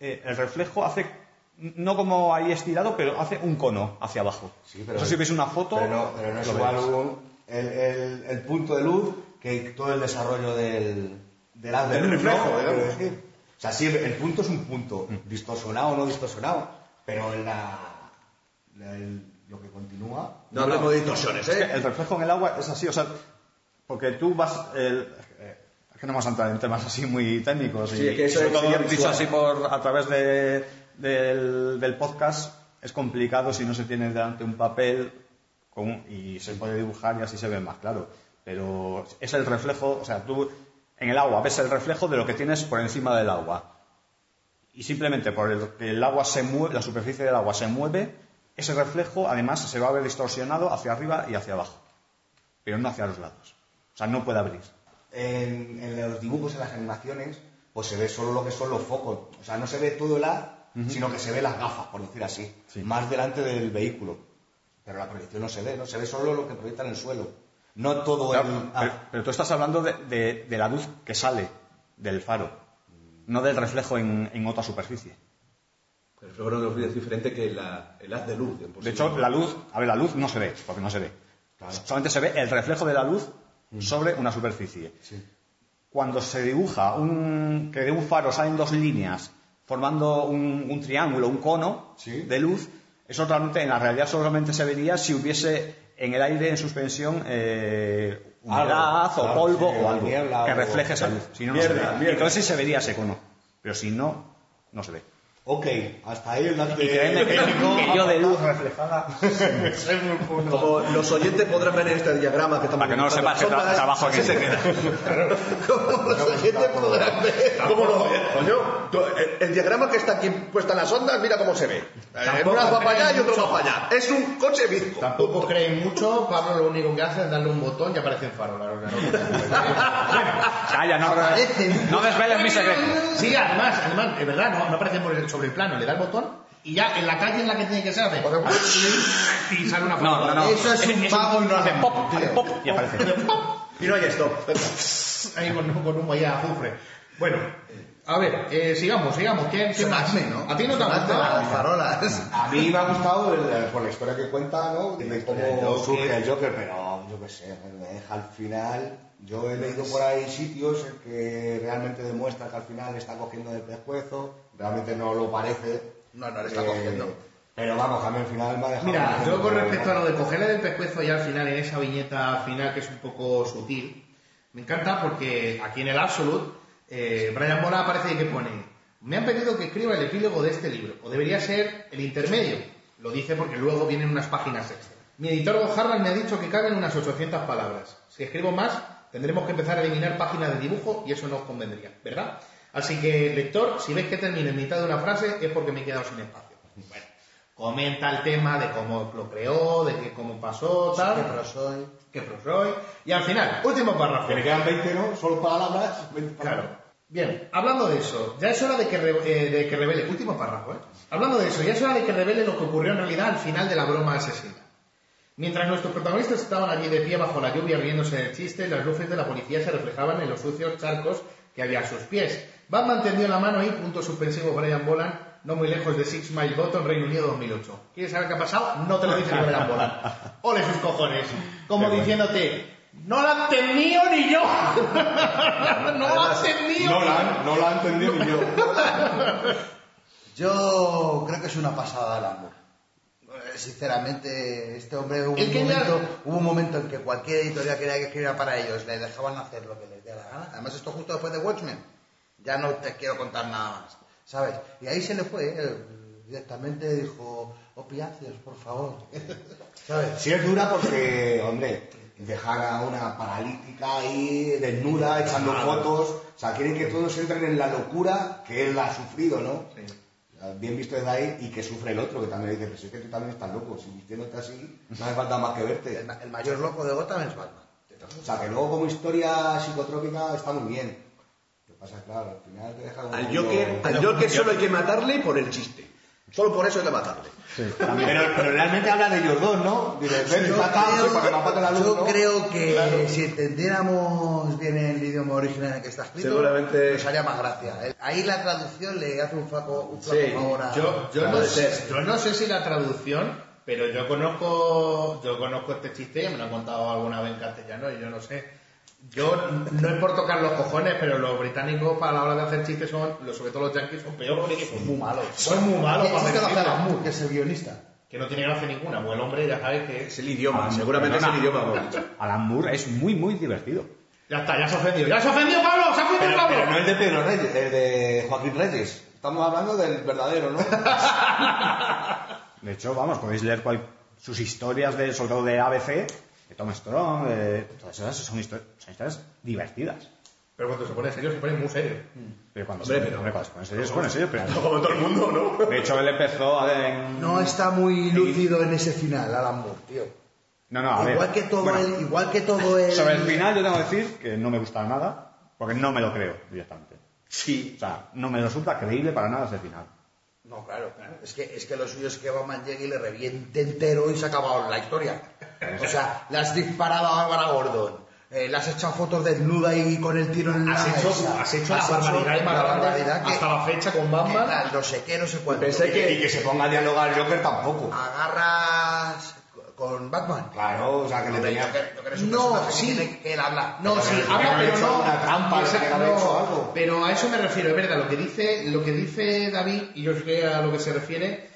eh, el reflejo hace. No como ahí estirado, pero hace un cono hacia abajo. Sí, pero- Eso si ves una foto. Pero no, pero no es igual el, el- el punto de luz que todo el desarrollo del, del haz de luz, reflejo, ¿no? O sea, sí, el punto es un punto, distorsionado o no distorsionado, pero en la, el- lo que continúa... No hablemos de distorsiones, Es que ¿eh? el reflejo en el agua es así, o sea, porque tú vas. el- es que no vamos a entrar en temas así muy técnicos. y, Sí, es que eso sobre todo sería dicho así por, a través de- del, podcast es complicado si no se tiene delante un papel con- y se puede dibujar y así se ve más claro. Pero es el reflejo, o sea, tú en el agua ves el reflejo de lo que tienes por encima del agua. Y simplemente por el que el agua se mueve, la superficie del agua se mueve, ese reflejo además se va a ver distorsionado hacia arriba y hacia abajo, pero no hacia los lados. O sea, no puede abrir. En, los dibujos, en las animaciones, pues se ve solo lo que son los focos. O sea, no se ve todo el sino que se ve las gafas, por decir así, Sí. más delante del vehículo. Pero la proyección no se ve, ¿no? Se ve solo lo que proyecta en el suelo. No todo Claro, el... pero, haz. pero tú estás hablando de, de- de la luz que sale del faro, no del reflejo en, en otra superficie. El reflejo no es diferente que la- el haz de luz. De hecho, la luz, a ver, la luz no se ve, porque no se ve. Solamente se ve el reflejo de la luz sobre una superficie. Sí. Cuando se dibuja un, que de un faro salen dos líneas formando un, un triángulo, un cono Sí. de luz, eso realmente, en la realidad solamente se vería si hubiese en el aire en suspensión eh, humedad Algo, o claro, polvo sí, o algo que refleje esa luz. Si no, se ve. mierda. Entonces sí se vería ese cono. Pero si no, no se ve. Ok, hasta ahí el dato que, que yo de luz reflejada. Como los oyentes podrán ver en este diagrama que estamos Para que no lo sepas, que tra- ondas, trabajo aquí. se queda. Como los oyentes podrán ver. ¿Cómo no? Coño, el, el diagrama que está aquí puesta en las ondas, mira cómo se ve. Eh, Unas va para allá y otro va para allá. Es un coche bizco. Tampoco creen mucho, Pablo lo único que hace es darle un botón y aparece en faro. Calla, no, Aparecen. no desveles mi secreto. Sí, además, además, es verdad, no, no aparece por el- sobre el plano, le da el botón y ya en la calle en la que tiene que ser hace y sale una No, no, no. Eso es un pago y no hace pop, hace pop y aparece. Y no hay esto. ahí con, con humo ya azufre. Bueno, a ver, eh, sigamos, sigamos. ¿Quién, quién más? ¿no? ¿A ti no te ha gustado? las farolas. A mí me ha gustado el- por la historia que cuenta, ¿no? De cómo surge el Joker, pero yo qué sé, me deja al final. Yo he leído por ahí sitios en que realmente demuestra que al final le está cogiendo del pescuezo, realmente no lo parece. No, no le está Eh, cogiendo. Pero vamos, a mí al final me ha dejado. Mira, yo con respecto a lo de cogerle del pescuezo ya al final, en esa viñeta final que es un poco sutil, me encanta porque aquí en el Absolute eh, Brian Mola aparece y que pone, me han pedido que escriba el epílogo de este libro, o debería ser el intermedio. Lo dice porque luego vienen unas páginas extra. Mi editor Bob Harlan me ha dicho que caben unas 800 palabras. Si escribo más, tendremos que empezar a eliminar páginas de dibujo y eso no os convendría, ¿verdad? Así que, lector, si ves que termino en mitad de una frase es porque me he quedado sin espacio. Bueno, comenta el tema de cómo lo creó, de que cómo pasó, tal. Qué pro soy. Qué pro soy. Y al final, último párrafo. Que le quedan 20, ¿no? Solo palabras. 20 palabras. Claro. Bien, hablando de eso, ya es hora de que, re- eh, de que revele, último párrafo, ¿eh? Hablando de eso, ya es hora de que revele lo que ocurrió en realidad al final de la broma asesina. Mientras nuestros protagonistas estaban allí de pie bajo la lluvia riéndose del chiste, las luces de la policía se reflejaban en los sucios charcos que había a sus pies. Batman tendió la mano y, punto suspensivo Brian Boland, no muy lejos de Six Mile Bottom, Reino Unido 2008. ¿Quieres saber qué ha pasado? No te lo dice Brian Boland. Ole sus cojones. Como diciéndote, no la han entendido ni yo. no la han entendido. No la, han- no la han entendido ni yo. Yo creo que es una pasada el amor. Eh, Sinceramente, este hombre hubo un, ya- momento, hubo un momento en que cualquier editorial quería que escribiera para ellos, le dejaban hacer lo que les diera la gana. Además, esto justo después de Watchmen. Ya no te quiero contar nada más, ¿sabes? Y ahí se le fue, él directamente dijo, opiáceos, por favor. ¿Sabes? Sí es dura porque, hombre, dejar a una paralítica ahí desnuda, echando fotos. O sea, quieren que todos entren en la locura que él ha sufrido, ¿no? Bien visto desde ahí y que sufre el otro, que también dice, pero si es que tú también estás loco, si vistiéndote así, no hace falta más que verte. El, el mayor loco de Gotham es Batman. O sea, que luego como historia psicotrópica está muy bien. Claro, al final te deja como Al medio- Joker, al Joker solo hay que matarle por el chiste. Solo por eso hay que matarle. Pero, pero realmente habla de ellos dos, ¿no? Ven, Yo sí, para que la luz, yo ¿no? creo que Claro. si entendiéramos bien el idioma original en el que está escrito, Seguramente- nos haría más gracia. ¿eh? Ahí la traducción le hace un flaco, un flaco Sí, favor a... Yo, yo, no sé, yo no sé si la traducción, pero yo conozco, yo conozco este chiste, me lo han contado alguna vez en castellano y yo no sé. Yo no es por tocar los cojones, pero los británicos para la hora de hacer chistes son, los- sobre todo los yankees, son peores que son muy malos. Son muy malos ¿Qué para hacer chistes. Alan Moore, que es el guionista? Que no tiene gracia ninguna, pues el hombre ya sabes que Es el idioma, seguramente es el idioma. Alan Moore es muy, muy divertido. Ya está, ya se ha ofendido. ¡Ya se ha ofendido, Pablo! ¡Se ha ofendido, Pero, Pablo! pero no el de Pedro Reyes, el de Joaquín Reyes. Estamos hablando del verdadero, ¿no? De hecho, vamos, podéis leer cual- sus historias, de, sobre todo de ABC, de Tom Strong, de, todas esas son, son historias divertidas. Pero cuando se pone serio, se pone muy serio. Pero cuando, Hombre, se, pero- hombre, cuando se pone serio, se pone serio, pero... Como todo el mundo, ¿no? De hecho, él empezó a ver en... No está muy lúcido en ese final, Alan Moore, tío. No, no, a ver. Igual que todo Bueno, el... Igual que todo el... Sobre el final yo tengo que decir que no me gusta nada, porque no me lo creo directamente. Sí. O sea, no me resulta creíble para nada ese final. No, claro, claro. Es que, es que lo suyo es que Batman llegue y le reviente entero y se ha acabado la historia. O sea, le has disparado a Bárbara Gordon, eh, le has echado fotos desnuda y con el tiro en la Has hecho, has hecho Has la barbaridad la más grande barbaridad que- hasta la fecha con que Batman. no sé qué, no sé cuánto. Pensé que- y que se ponga a dialogar el Joker tampoco. Agarras con Batman. Claro, o sea, que le Hombre, tenía... Joker- Joker es un No, que sí. tiene que él habla. No, sí, Pero habla, que haber pero hecho no. alguna trampa, Esa- que no, hecho algo. Pero a eso me refiero, es verdad, lo que dice, lo que dice David, y yo sé a lo que se refiere,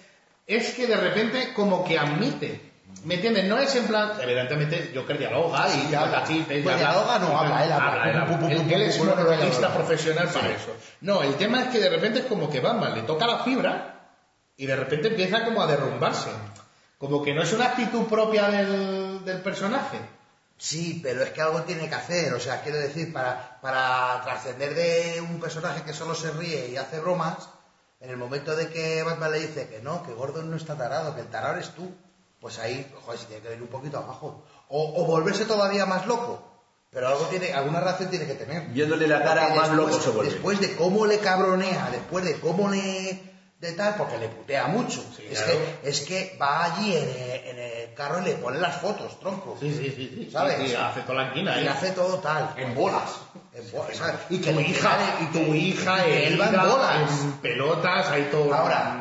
es que de repente como que admite. ¿Me entiendes? No es en plan, evidentemente Joker dialoga y ya habla Pues dialoga, no, habla, él habla. él es un pum. profesional para eso. No, el tema es que de repente es como que Batman le toca la fibra y de repente empieza como a derrumbarse. Como que no es una actitud propia del, del personaje. Sí, pero es que algo tiene que hacer. O sea, quiero decir, para, para trascender de un personaje que solo se ríe y hace bromas, en el momento de que Batman le dice que no, que Gordon no está tarado, que el tarado eres tú, pues ahí, joder, se tiene que ir un poquito abajo. O, o volverse todavía más loco. Pero algo tiene, alguna reacción tiene que tener. Viéndole la cara, Porque más después- loco se vuelve. Después de cómo le cabronea, después de cómo le de tal, porque le putea mucho. es, claro. que, es que va allí en el, en el carro y le pone las fotos, tronco. Sí, sí, sí. sí ¿Sabes? Y hace toda la inquina, Y ¿eh? hace todo tal. En bolas. En bolas, ¿sabes? Y tu hija, y tu hija, que él va en bolas. en pelotas, ahí todo Ahora,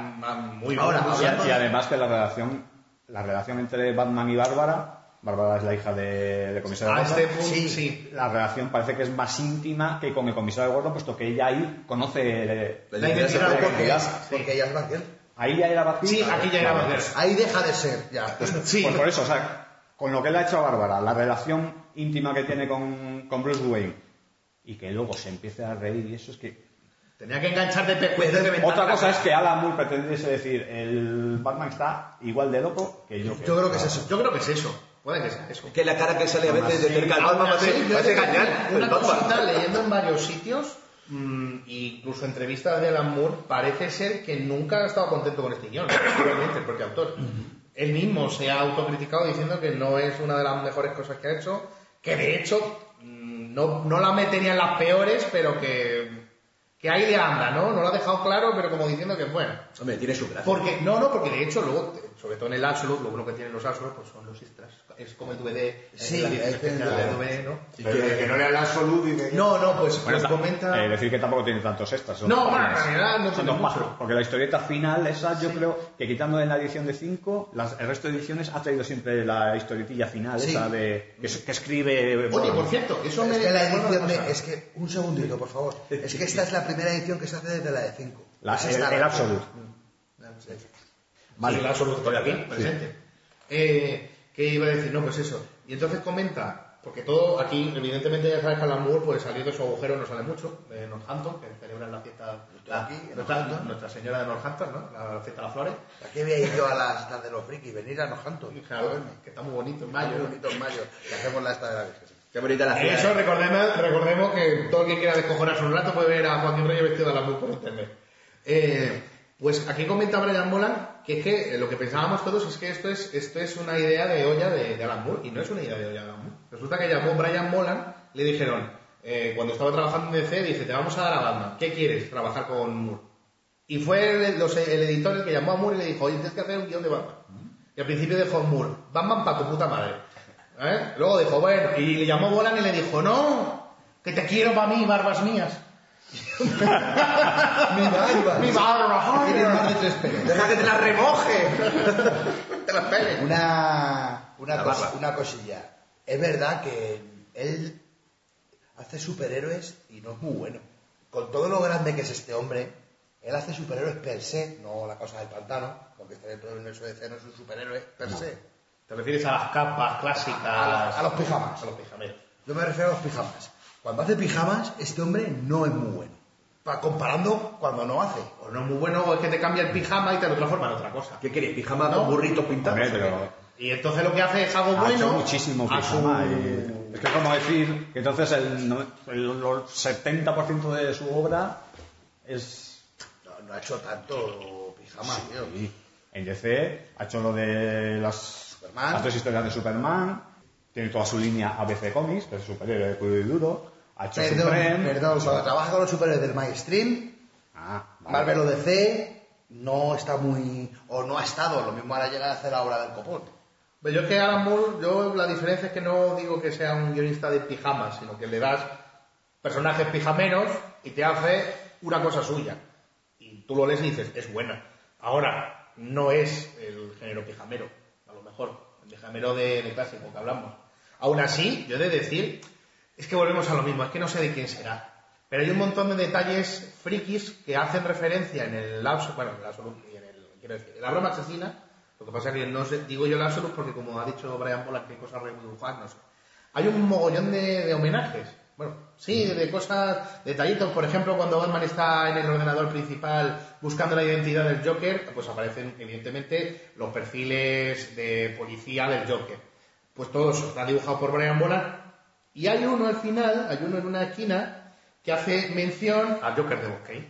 muy ahora, bueno. Y, y de- además que la relación, la relación entre Batman y Bárbara, Bárbara es la hija de, de comisario A Gordon, este punto, Sí. sí. la relación parece que es más íntima que con el comisario Gordon, puesto que ella ahí conoce... eh, La La identidad secreta. porque, identidad. porque ella es Batgirl. Ahí ya era Batman. Sí, aquí ya era Batman. pues- Ahí deja de ser, ya. Sí. Pues por eso, o sea, con lo que le ha hecho a Bárbara, la relación íntima que tiene con, con Bruce Wayne y que luego se empiece a reír y eso es que Tenía que enganchar de pescueces de ventana. otra cosa es que Alan Moore pretendiese decir el Batman está igual de loco que yo Yo creo que es eso. Yo creo que es eso. Puede que sea eso. Que la cara que sale a veces de cerca del Aún Batman parece, gañán. Una cosita leyendo en varios sitios, mm, incluso entrevistas de Alan Moore, parece ser que nunca ha estado contento con este guion, seguramente, el propio autor. Él mismo se ha autocriticado diciendo que no es una de las mejores cosas que ha hecho, que de hecho mm, no, no la metería en las peores, pero que, que ahí le anda, ¿no? No lo ha dejado claro, pero como diciendo que bueno. Hombre, tiene su gracia. Porque, no, no, porque de hecho luego, sobre todo en el Absolute, lo bueno que tienen los Absolute pues son los extras. Es como el DVD, Sí, la es que- del DVD, ¿no? Pero que, que no lea la absoluto y que... No, no, pues, Bueno, pues ta- comenta... eh, decir que tampoco tiene tantos extras. son No, bueno, en realidad no Son tiene dos Porque la historieta final, esa yo creo que quitando en la edición de 5, el resto de ediciones ha traído siempre la historietilla final, Sí. esa de que, que escribe. Oye, por cierto, eso me... Es que la me edición de, es que, un segundito, por favor. Es que esta es la primera edición que se hace desde la de 5. La- Es el, esta el la- Absolute. Vale. Sí, el Absolute estoy aquí, presente. Eh, ¿Qué iba a decir? No, pues eso. Y entonces comenta, porque todo aquí, evidentemente ya sabes que Alan Moore, pues salir de su agujero no sale mucho, de Northampton, que celebran la fiesta... La, aquí, en nuestra, Northampton. nuestra señora de Northampton, ¿no? La fiesta de las flores. ¿Para qué voy a ir yo a las, las de los frikis? Venir a Northampton. Claro, que está muy bonito en mayo. Mayo, bonito en mayo. Que hacemos la esta de la Virgen. Qué bonita la ciudad. Eso, ¿eh? recordemos, recordemos que todo el que quiera descojonarse un rato puede ver a Joaquín Reyes vestido de la por internet. Eh, pues aquí comenta Brian Molan que es que eh, lo que pensábamos todos es que esto es, esto es una idea de olla de, de Alan Moore y no es una idea de olla de Alan Moore. Resulta que llamó Brian Molan, le dijeron, eh, cuando estaba trabajando en DC, dice, te vamos a dar a Batman, ¿qué quieres? Trabajar con Moore. Y fue el, los- el editor el que llamó a Moore y le dijo, oye, tienes que hacer un guion de Batman. Y al principio dijo Moore, Batman para tu puta madre. ¿Eh? Luego dijo, bueno, y le llamó Bolan y le dijo, no, que te quiero para mí, barbas mías. Mi barba. Mi barba, Tienes más de tres pelos. Deja que te la remoje. te la pele. Una, una, cos- una cosilla. Es verdad que él hace superhéroes y no es muy bueno. Con todo lo grande que es este hombre, él hace superhéroes per se, no la cosa del pantano, porque está dentro del universo de DC no es un superhéroe per se. Te refieres a las capas clásicas. A los- a los pijamas. A los pijameros. Yo me refiero a los pijamas. Cuando hace pijamas, este hombre no es muy bueno. Pa- comparando cuando no hace. O no es muy bueno, o es que te cambia el pijama y te lo transforma en otra cosa. ¿Qué queréis? ¿Pijama No. con burritos pintados? Hombre, pero Y entonces lo que hace es algo ha bueno. hecho muchísimo su- pijama. y- Es que es como decir que entonces el, no- el, el 70% de su obra es. No, no ha hecho tanto pijama, tío. Sí. En DC ha hecho lo de las, Superman. las tres historias de Superman, tiene toda su línea ABC Comics, que es superhéroe puro y duro, ha hecho Perdón, Supreme. perdón, cuando trabaja con los superhéroes del mainstream, Ah, vale. Marvel o DC no está muy. o no ha estado, lo mismo ahora llega a hacer la obra del copón. Pero yo es que Alan Moore, yo la diferencia es que no digo que sea un guionista de pijamas, sino que le das personajes pijameros y te hace una cosa suya. Y tú lo lees y dices, es buena. Ahora, no es el género pijamero, mejor, el de, clásico que hablamos. Aún así, yo he de decir, es que volvemos a lo mismo, es que no sé de quién será. Pero hay un montón de detalles frikis que hacen referencia en el Absolute, bueno, en el Absolute en el, quiero decir, en la broma asesina, lo que pasa es que no digo yo el Absolute porque como ha dicho Brian Pollack hay cosas re dibujadas, no sé. Hay un mogollón de homenajes. Bueno, sí, de cosas, detallitos. Por ejemplo, cuando Batman está en el ordenador principal buscando la identidad del Joker, pues aparecen evidentemente los perfiles de policía del Joker. Pues todo eso está dibujado por Brian Boland. Y hay uno al final, hay uno en una esquina que hace mención al Joker de Bosque.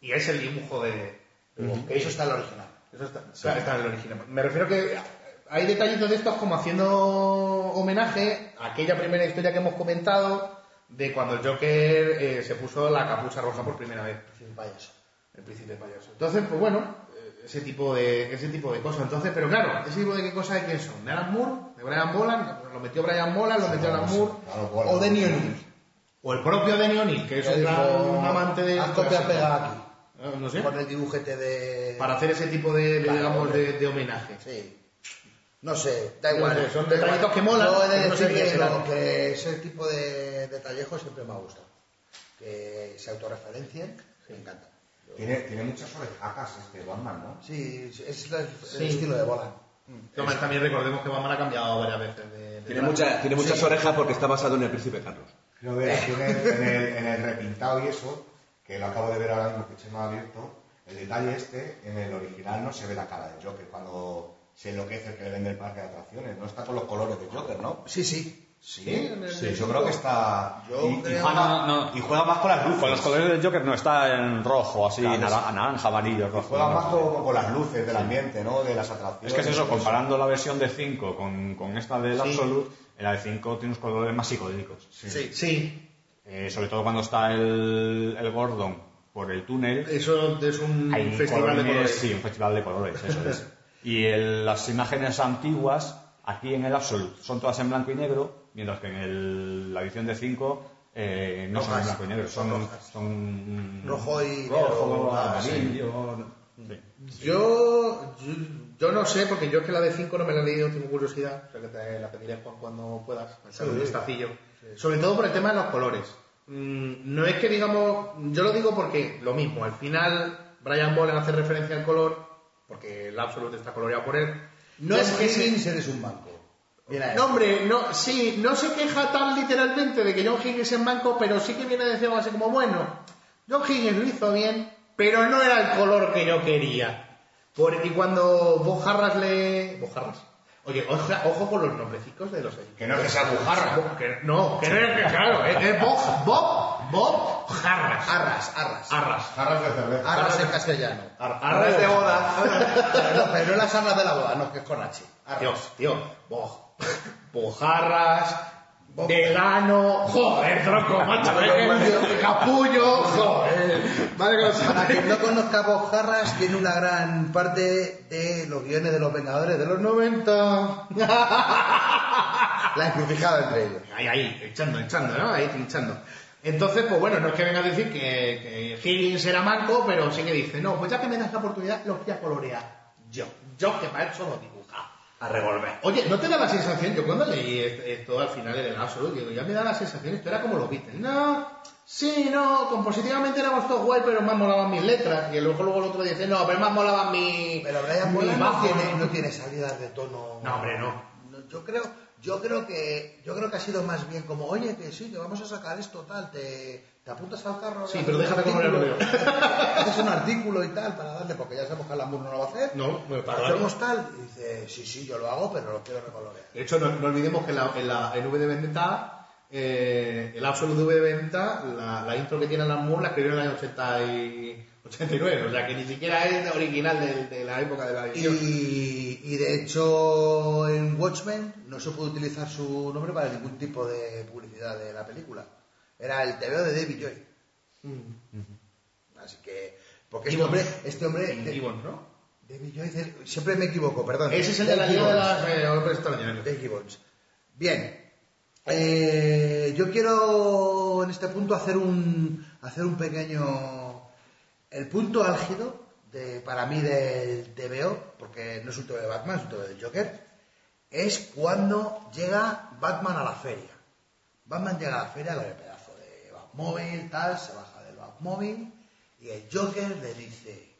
Y es el dibujo de, de Bosque. Eso está en el original. Eso está, claro, está en el original. Me refiero que hay detallitos de estos como haciendo homenaje a aquella primera historia que hemos comentado de cuando el Joker eh, se puso la capucha roja por primera vez. Sin payaso. El príncipe payaso. Entonces, pues bueno, eh, ese tipo de ese tipo de cosas. Entonces, pero claro, ese tipo de qué cosas de quién son. ¿De Alan Moore? ¿De Brian Boland? Lo metió Brian Boland, lo metió Alan Moore. O de O'Neill. O el propio Denny O'Neill, que es un amante de... Haz copia pega aquí. Eh, No sé. Con el dibujete de. Para hacer ese tipo de, de, digamos, de, de homenaje. Sí. No sé, da No igual. sé, son detallitos igual. que molan, Yo he de pero no sé decir qué que, lo- ese tipo de detallejos siempre me ha gustado. Que se autorreferencien, me encanta. Tiene, tiene muchas orejacas este Batman, ¿no? Sí, es la- el Sí. estilo de Bolan. Además, también recordemos que Batman ha cambiado varias veces de, de Tiene, mucha- tiene muchas Sí. orejas porque está basado en el príncipe Carlos. En el, en, el, en el repintado y eso, que lo acabo de ver ahora mismo que se me ha abierto, el detalle este, en el original no se ve la cara del Joker cuando se enloquece el que le vende el parque de atracciones. No está con los colores del Joker, ¿no? Sí, sí. Sí, sí, yo creo que está. Yo y, y creo- juega, Ah, no, no. y juega más con las luces. Con los colores del Joker no está en rojo, así, Claro, nara- naranja, amarillo, rojo. Juega más con, con las luces del ambiente, ¿no? De las atracciones. Es que es eso, todo comparando la versión de 5 con, con esta del Sí. Absolute, en la de 5 tiene unos colores más psicodélicos. Sí. Sí, Eh, sobre todo cuando está el, el Gordon por el túnel. eso es un Hay festival de colorines- colores. Sí, un festival de colores, eso es. y el- las imágenes antiguas, aquí en el Absolute, son todas en blanco y negro, mientras que en el- la edición de 5 eh, no son en blanco y negro, son, Son rojas. son Rojo y rojo, ah, amarillo. sí. Yo, yo, yo no sé, porque yo es que la de 5 no me la he leído, tengo curiosidad. O sea que te la pediré Juan cuando puedas, echarle un vistacillo. Sobre todo por el tema de los colores. Mm, no es que digamos, yo lo digo porque lo mismo, al final Brian Bolen hace referencia al color, porque el Absolute está coloreado por él. No es que Higgins eres un banco. No, hombre, no, sí, no se queja tan literalmente de que John Higgins es manco, pero sí que viene a decir algo así como, bueno, John Higgins lo hizo bien, pero no era el color que yo quería. Por- y cuando Bob Harras le... ¿Bob Harras? Oye, ojo, ojo con los nombrecicos de los. Que no es que sea Bujarra. Bo- que- no, que no es que, claro, es, es Bob, Bob, Bob Harras. Arras, arras. Arras. Jarras de cerveza. Arras en castellano. Ar- Arras de boda. Pero no, pero no las arras de la boda, no, que es con H. Arras. Dios, tío, Bo- Bojarras, Delano, joder, tronco, macho, eh, capullo, joder. Vale, que lo Para quien no conozca a Bob Harras, tiene una gran parte de los guiones de los Vengadores de los 90. La encrucijada entre ellos. Ahí, ahí, echando, echando, ¿no? Ahí, echando. Entonces, pues bueno, no es que venga a decir que, que Higgins era manco, pero sí que dice, no, pues ya que me das la oportunidad, los voy a colorear yo. Yo que para eso lo dibuja. A revolver. Oye, ¿no te da la sensación? Yo cuando leí esto, al final en el Absolute, digo, ya me da la sensación, esto era como los Beatles. No, sí, no, compositivamente éramos todos guay, pero más molaban mis letras. Y luego, luego el otro dice, no, pero más molaban mi. Pero Brian mi no tiene, no tiene salidas de tono. No, hombre. No, Yo creo, yo creo que, yo creo que ha sido más bien como, oye, que sí, que vamos a sacar esto tal, te, te apuntas al carro. Sí, pero un déjate colorearlo artículo, haces un artículo y tal para darle, porque ya sabemos que Alan Moore no lo va a hacer. No, me parece. Hacemos tal, y dice, sí, sí, yo lo hago, pero lo quiero recolorear. De hecho, no, no olvidemos que en la, en la en V de Vendetta, eh, el Absolute V de Vendetta, la, la intro que tiene Alan Moore la escribió en el año 80 y 89, o sea que ni siquiera es original de, de la época de la edición. Y, y de hecho en Watchmen no se puede utilizar su nombre para ningún tipo de publicidad de la película. Era el TVO de David Joy. Así que, porque este hombre, este hombre, de- Gibbons, ¿no? David Joy, de- siempre me equivoco, perdón. Ese es el de la Liga de las eh. Dave Gibbons. Bien. Eh, yo quiero en este punto hacer un hacer un pequeño el punto álgido de, para mí del TVO, porque no es un TVO de Batman, es un TVO del Joker, es cuando llega Batman a la feria. Batman llega a la feria con el pedazo de Batmóvil, tal, se baja del Batmóvil y el Joker le dice,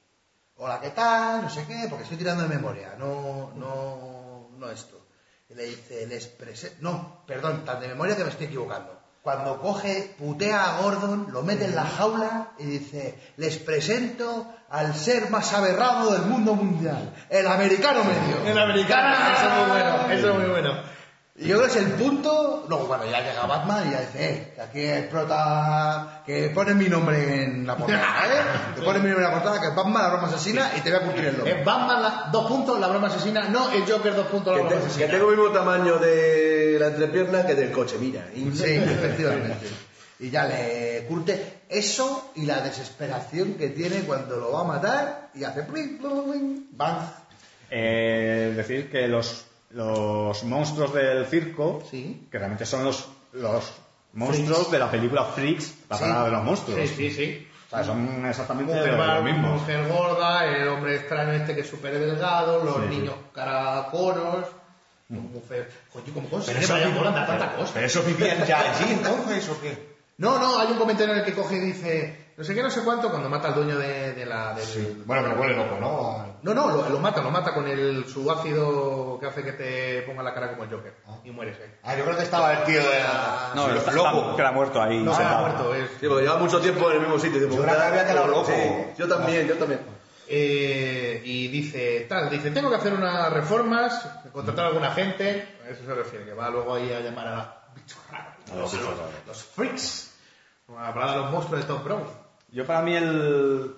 hola, ¿qué tal? No sé qué, porque estoy tirando de memoria, no, no, no esto. Y le dice, les presento, no, perdón, tan de memoria que me estoy equivocando. Cuando coge, putea a Gordon, lo mete en la jaula y dice, les presento al ser más aberrado del mundo mundial, el americano medio. El americano, eso es muy bueno, eso es muy bueno. Y yo creo que es el punto, luego cuando ya llega Batman y ya dice, eh, que aquí el prota, que pone mi nombre en la portada, ¿eh? Que pone mi nombre en la portada, que es Batman, la broma asesina, y te voy a curtir el nombre. Es Batman, la- dos puntos, la broma asesina, no el Joker, dos puntos, la broma te- asesina. que tengo el mismo tamaño de la entrepierna que del coche, mira. Y- Sí, efectivamente. Y ya le curte eso y la desesperación que tiene cuando lo va a matar y hace bang. Eh, decir que los, los monstruos del circo, Sí. que realmente son los, los monstruos de la película Freaks, la Sí. parada de los monstruos. Sí, sí, sí. O sea, son exactamente Mujer, lo, mismo. mujer gorda, el hombre extraño este que es súper delgado, los Sí, niños cara a coros, mujer... Coño, ¿cómo consigue Brian tanta cosa? pero eso vivían ya allí entonces, ¿o qué? No, no, hay un comentario en el que coge y dice, no sé qué, no sé cuánto, cuando mata al dueño de, de la... del- Bueno, pero vuelve loco, ¿no? No, no, lo, lo mata, lo mata con el, su ácido que hace que te ponga la cara como el Joker. Y mueres ahí. Ah, yo creo que estaba el tío de la... No, Sí, está, loco. está- queda muerto ahí. No, sentado. muerto, es... Sí, porque lleva mucho tiempo en el mismo sitio. Digo, Yo creo que había quedado loco. Sí, yo también, yo también. Eh, y dice, tal, dice, tengo que hacer unas reformas, contratar a alguna gente, a eso se refiere, que va luego ahí a llamar a los bichos raros, A los raros. los freaks, a hablar de los monstruos de Tom Brown. Yo para mí el,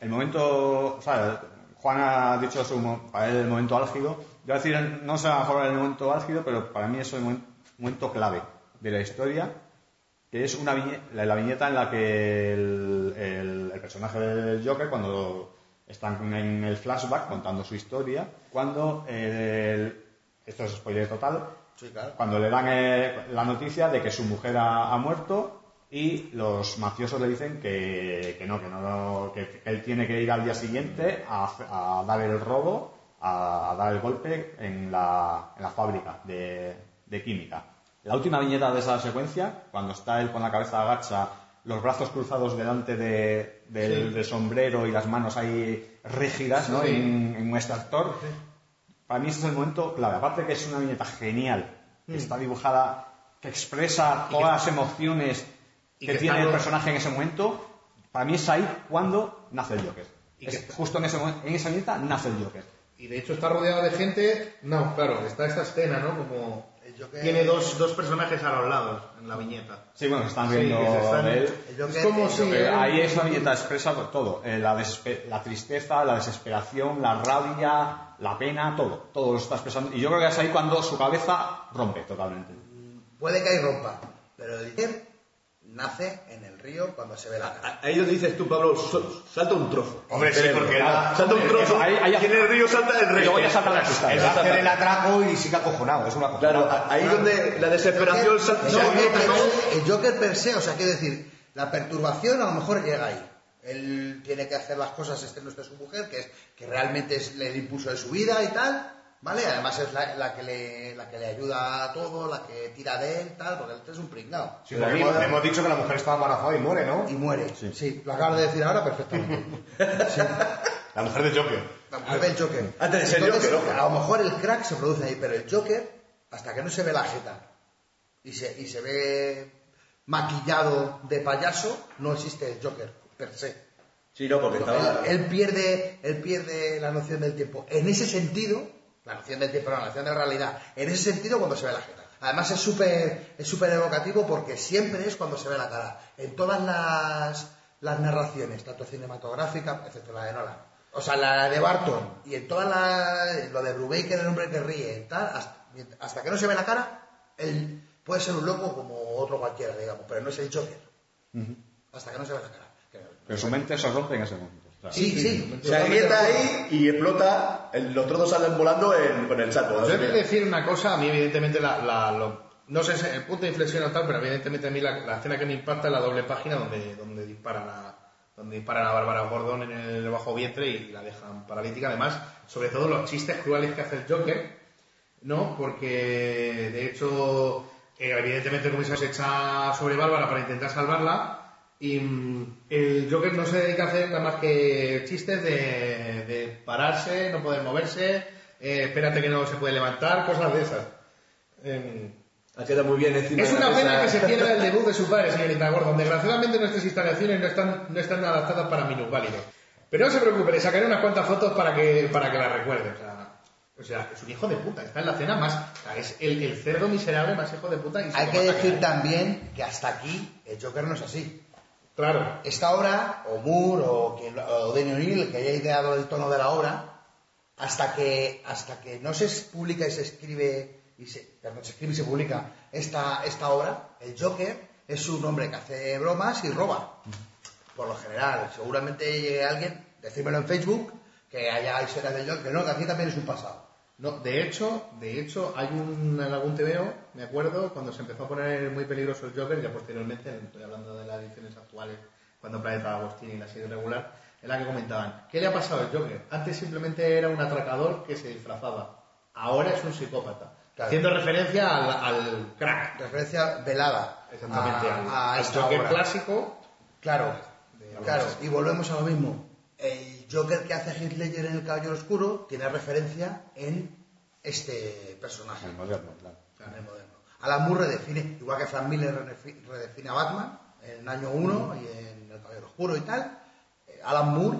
el momento, o sea, Juan ha dicho su, para él el momento álgido. Yo voy a decir, no sé a lo mejor el momento álgido, pero para mí es el momen- momento clave de la historia, que es una viñe- la, la viñeta en la que el, el- el personaje del Joker, cuando están en el flashback contando su historia, cuando el- esto es spoiler total, Sí, claro. cuando le dan eh, la noticia de que su mujer ha, ha muerto y los mafiosos le dicen que, que no, que no, que él tiene que ir al día siguiente a, a dar el robo, a, a dar el golpe en la, en la fábrica de, de química. La última viñeta de esa secuencia, cuando está él con la cabeza agacha, los brazos cruzados delante de- del, Sí. del sombrero y las manos ahí rígidas, ¿no? Sí. En, en un extractor, para mí ese es el momento clave. Aparte que es una viñeta genial, que está dibujada, que expresa todas las emociones y que, que tiene el lo- personaje en ese momento. Para mí es ahí cuando nace el Joker. Y Es que justo en, ese, en esa viñeta nace el Joker. Y de hecho está rodeado de gente, no, claro, está esta escena, ¿no? Como El Joker- tiene dos, dos personajes a los lados en la viñeta. Sí, bueno, están Sí, viendo se están- de él. El Joker- es como el si... Ahí esa viñeta expresa todo, eh, la, la tristeza, la desesperación, la rabia, la pena, todo, todo lo está expresando. Y yo creo que es ahí cuando su cabeza rompe totalmente. Puede que ahí rompa, pero el Joker nace en el río cuando se ve la cara. A- Ahí donde dices tú, Pablo, salta un trozo. Hombre, sí, porque él va- Salta un trozo. Ahí- ahí- en el río salta el Y rey. luego ya salta la cristal. él va a hacer el atraco y sigue acojonado. Es una Claro, acojonada. ahí donde la desesperación salta. El No, Joker, no, no. per se- el Joker per se, o sea, quiero decir, la perturbación a lo mejor llega ahí. Él tiene que hacer las cosas, este no es su mujer, que, es, que realmente es el impulso de su vida y tal, ¿vale? Además es la, la que le, la que le ayuda a todo, la que tira de él, tal, porque él es un pringao. Sí, porque hemos, hemos dicho que la mujer estaba embarazada y muere, ¿no? Y muere. Sí. lo acabas de decir ahora perfectamente. Sí. La mujer de Joker. La mujer del Joker. Antes de ser Entonces, Joker. A lo mejor el crack se produce ahí, pero el Joker, hasta que no se ve la jeta y se, y se ve maquillado de payaso, no existe el Joker per se. Sí, no, porque estaba. Él, él pierde, él pierde la noción del tiempo. En ese sentido, la noción del tiempo, la noción de realidad, en ese sentido cuando se ve la jeta. Además es súper es súper evocativo porque siempre es cuando se ve la cara. En todas las, las narraciones, tanto cinematográficas, excepto la de Nolan, o sea, la de Barton, y en todas las, lo de Brubaker, el hombre que ríe, tal, hasta, hasta que no se ve la cara, él puede ser un loco como otro cualquiera, digamos, pero no es el Joker. Hasta que no se ve la cara. Pero su mente se rompe en ese momento. Sí, sí. Se agrieta ahí y explota. el- los trozos salen volando en, con el saco. Yo de decir una cosa, a mí evidentemente la, la- lo- no sé si el punto de inflexión o tal, pero evidentemente a mí la, la escena que me impacta es la doble página donde, donde disparan a donde disparan a Bárbara Gordon en el bajo vientre y la dejan paralítica. Además, sobre todo los chistes crueles que hace el Joker, ¿no? Porque de hecho, eh, evidentemente el comisario se echa sobre Bárbara para intentar salvarla. Y mm, el Joker no se dedica a hacer nada más que chistes de, de pararse, no poder moverse, eh, espérate que no se puede levantar, cosas de esas. Em, Ha quedado muy bien encima. es de una pena que se pierda el debut de su padre, señorita Gordon. Desgraciadamente nuestras instalaciones no están, no están adaptadas para minusválidos. Pero no se preocupe, le sacaré unas cuantas fotos para que, para que la recuerde. O sea, o sea, es un hijo de puta. Está en la cena más... o sea, es el, el cerdo miserable más hijo de puta. y Hay que decir también que hasta aquí el Joker no es así. Claro. Esta obra, o Moore, o, quien, o Danny O'Neill, que haya ideado el tono de la obra, hasta que, hasta que no se publica y se escribe, y se, perdón, se escribe y se publica esta, esta obra, el Joker es un hombre que hace bromas y roba. Por lo general, seguramente llegue alguien, decírmelo en Facebook, que haya historias del Joker, no, que aquí también es un pasado. No, de hecho, de hecho, hay un, en algún TVO, me acuerdo, cuando se empezó a poner muy peligroso el Joker, ya posteriormente, estoy hablando de las ediciones actuales, cuando Planeta Agostini y la serie regular, en la que comentaban, ¿qué le ha pasado al Joker? Antes simplemente era un atracador que se disfrazaba, ahora es un psicópata. Claro. Haciendo referencia al, al crack, Referencia velada exactamente, al, a, Joker obra. clásico, Claro, Claro, y volvemos a lo mismo. El Joker que hace Heath Ledger en El Caballero Oscuro tiene referencia en este personaje, El moderno, claro. en el moderno. Alan Moore redefine, igual que Frank Miller redefi- redefine a Batman en Año 1 y en El Caballero Oscuro y tal, eh, Alan Moore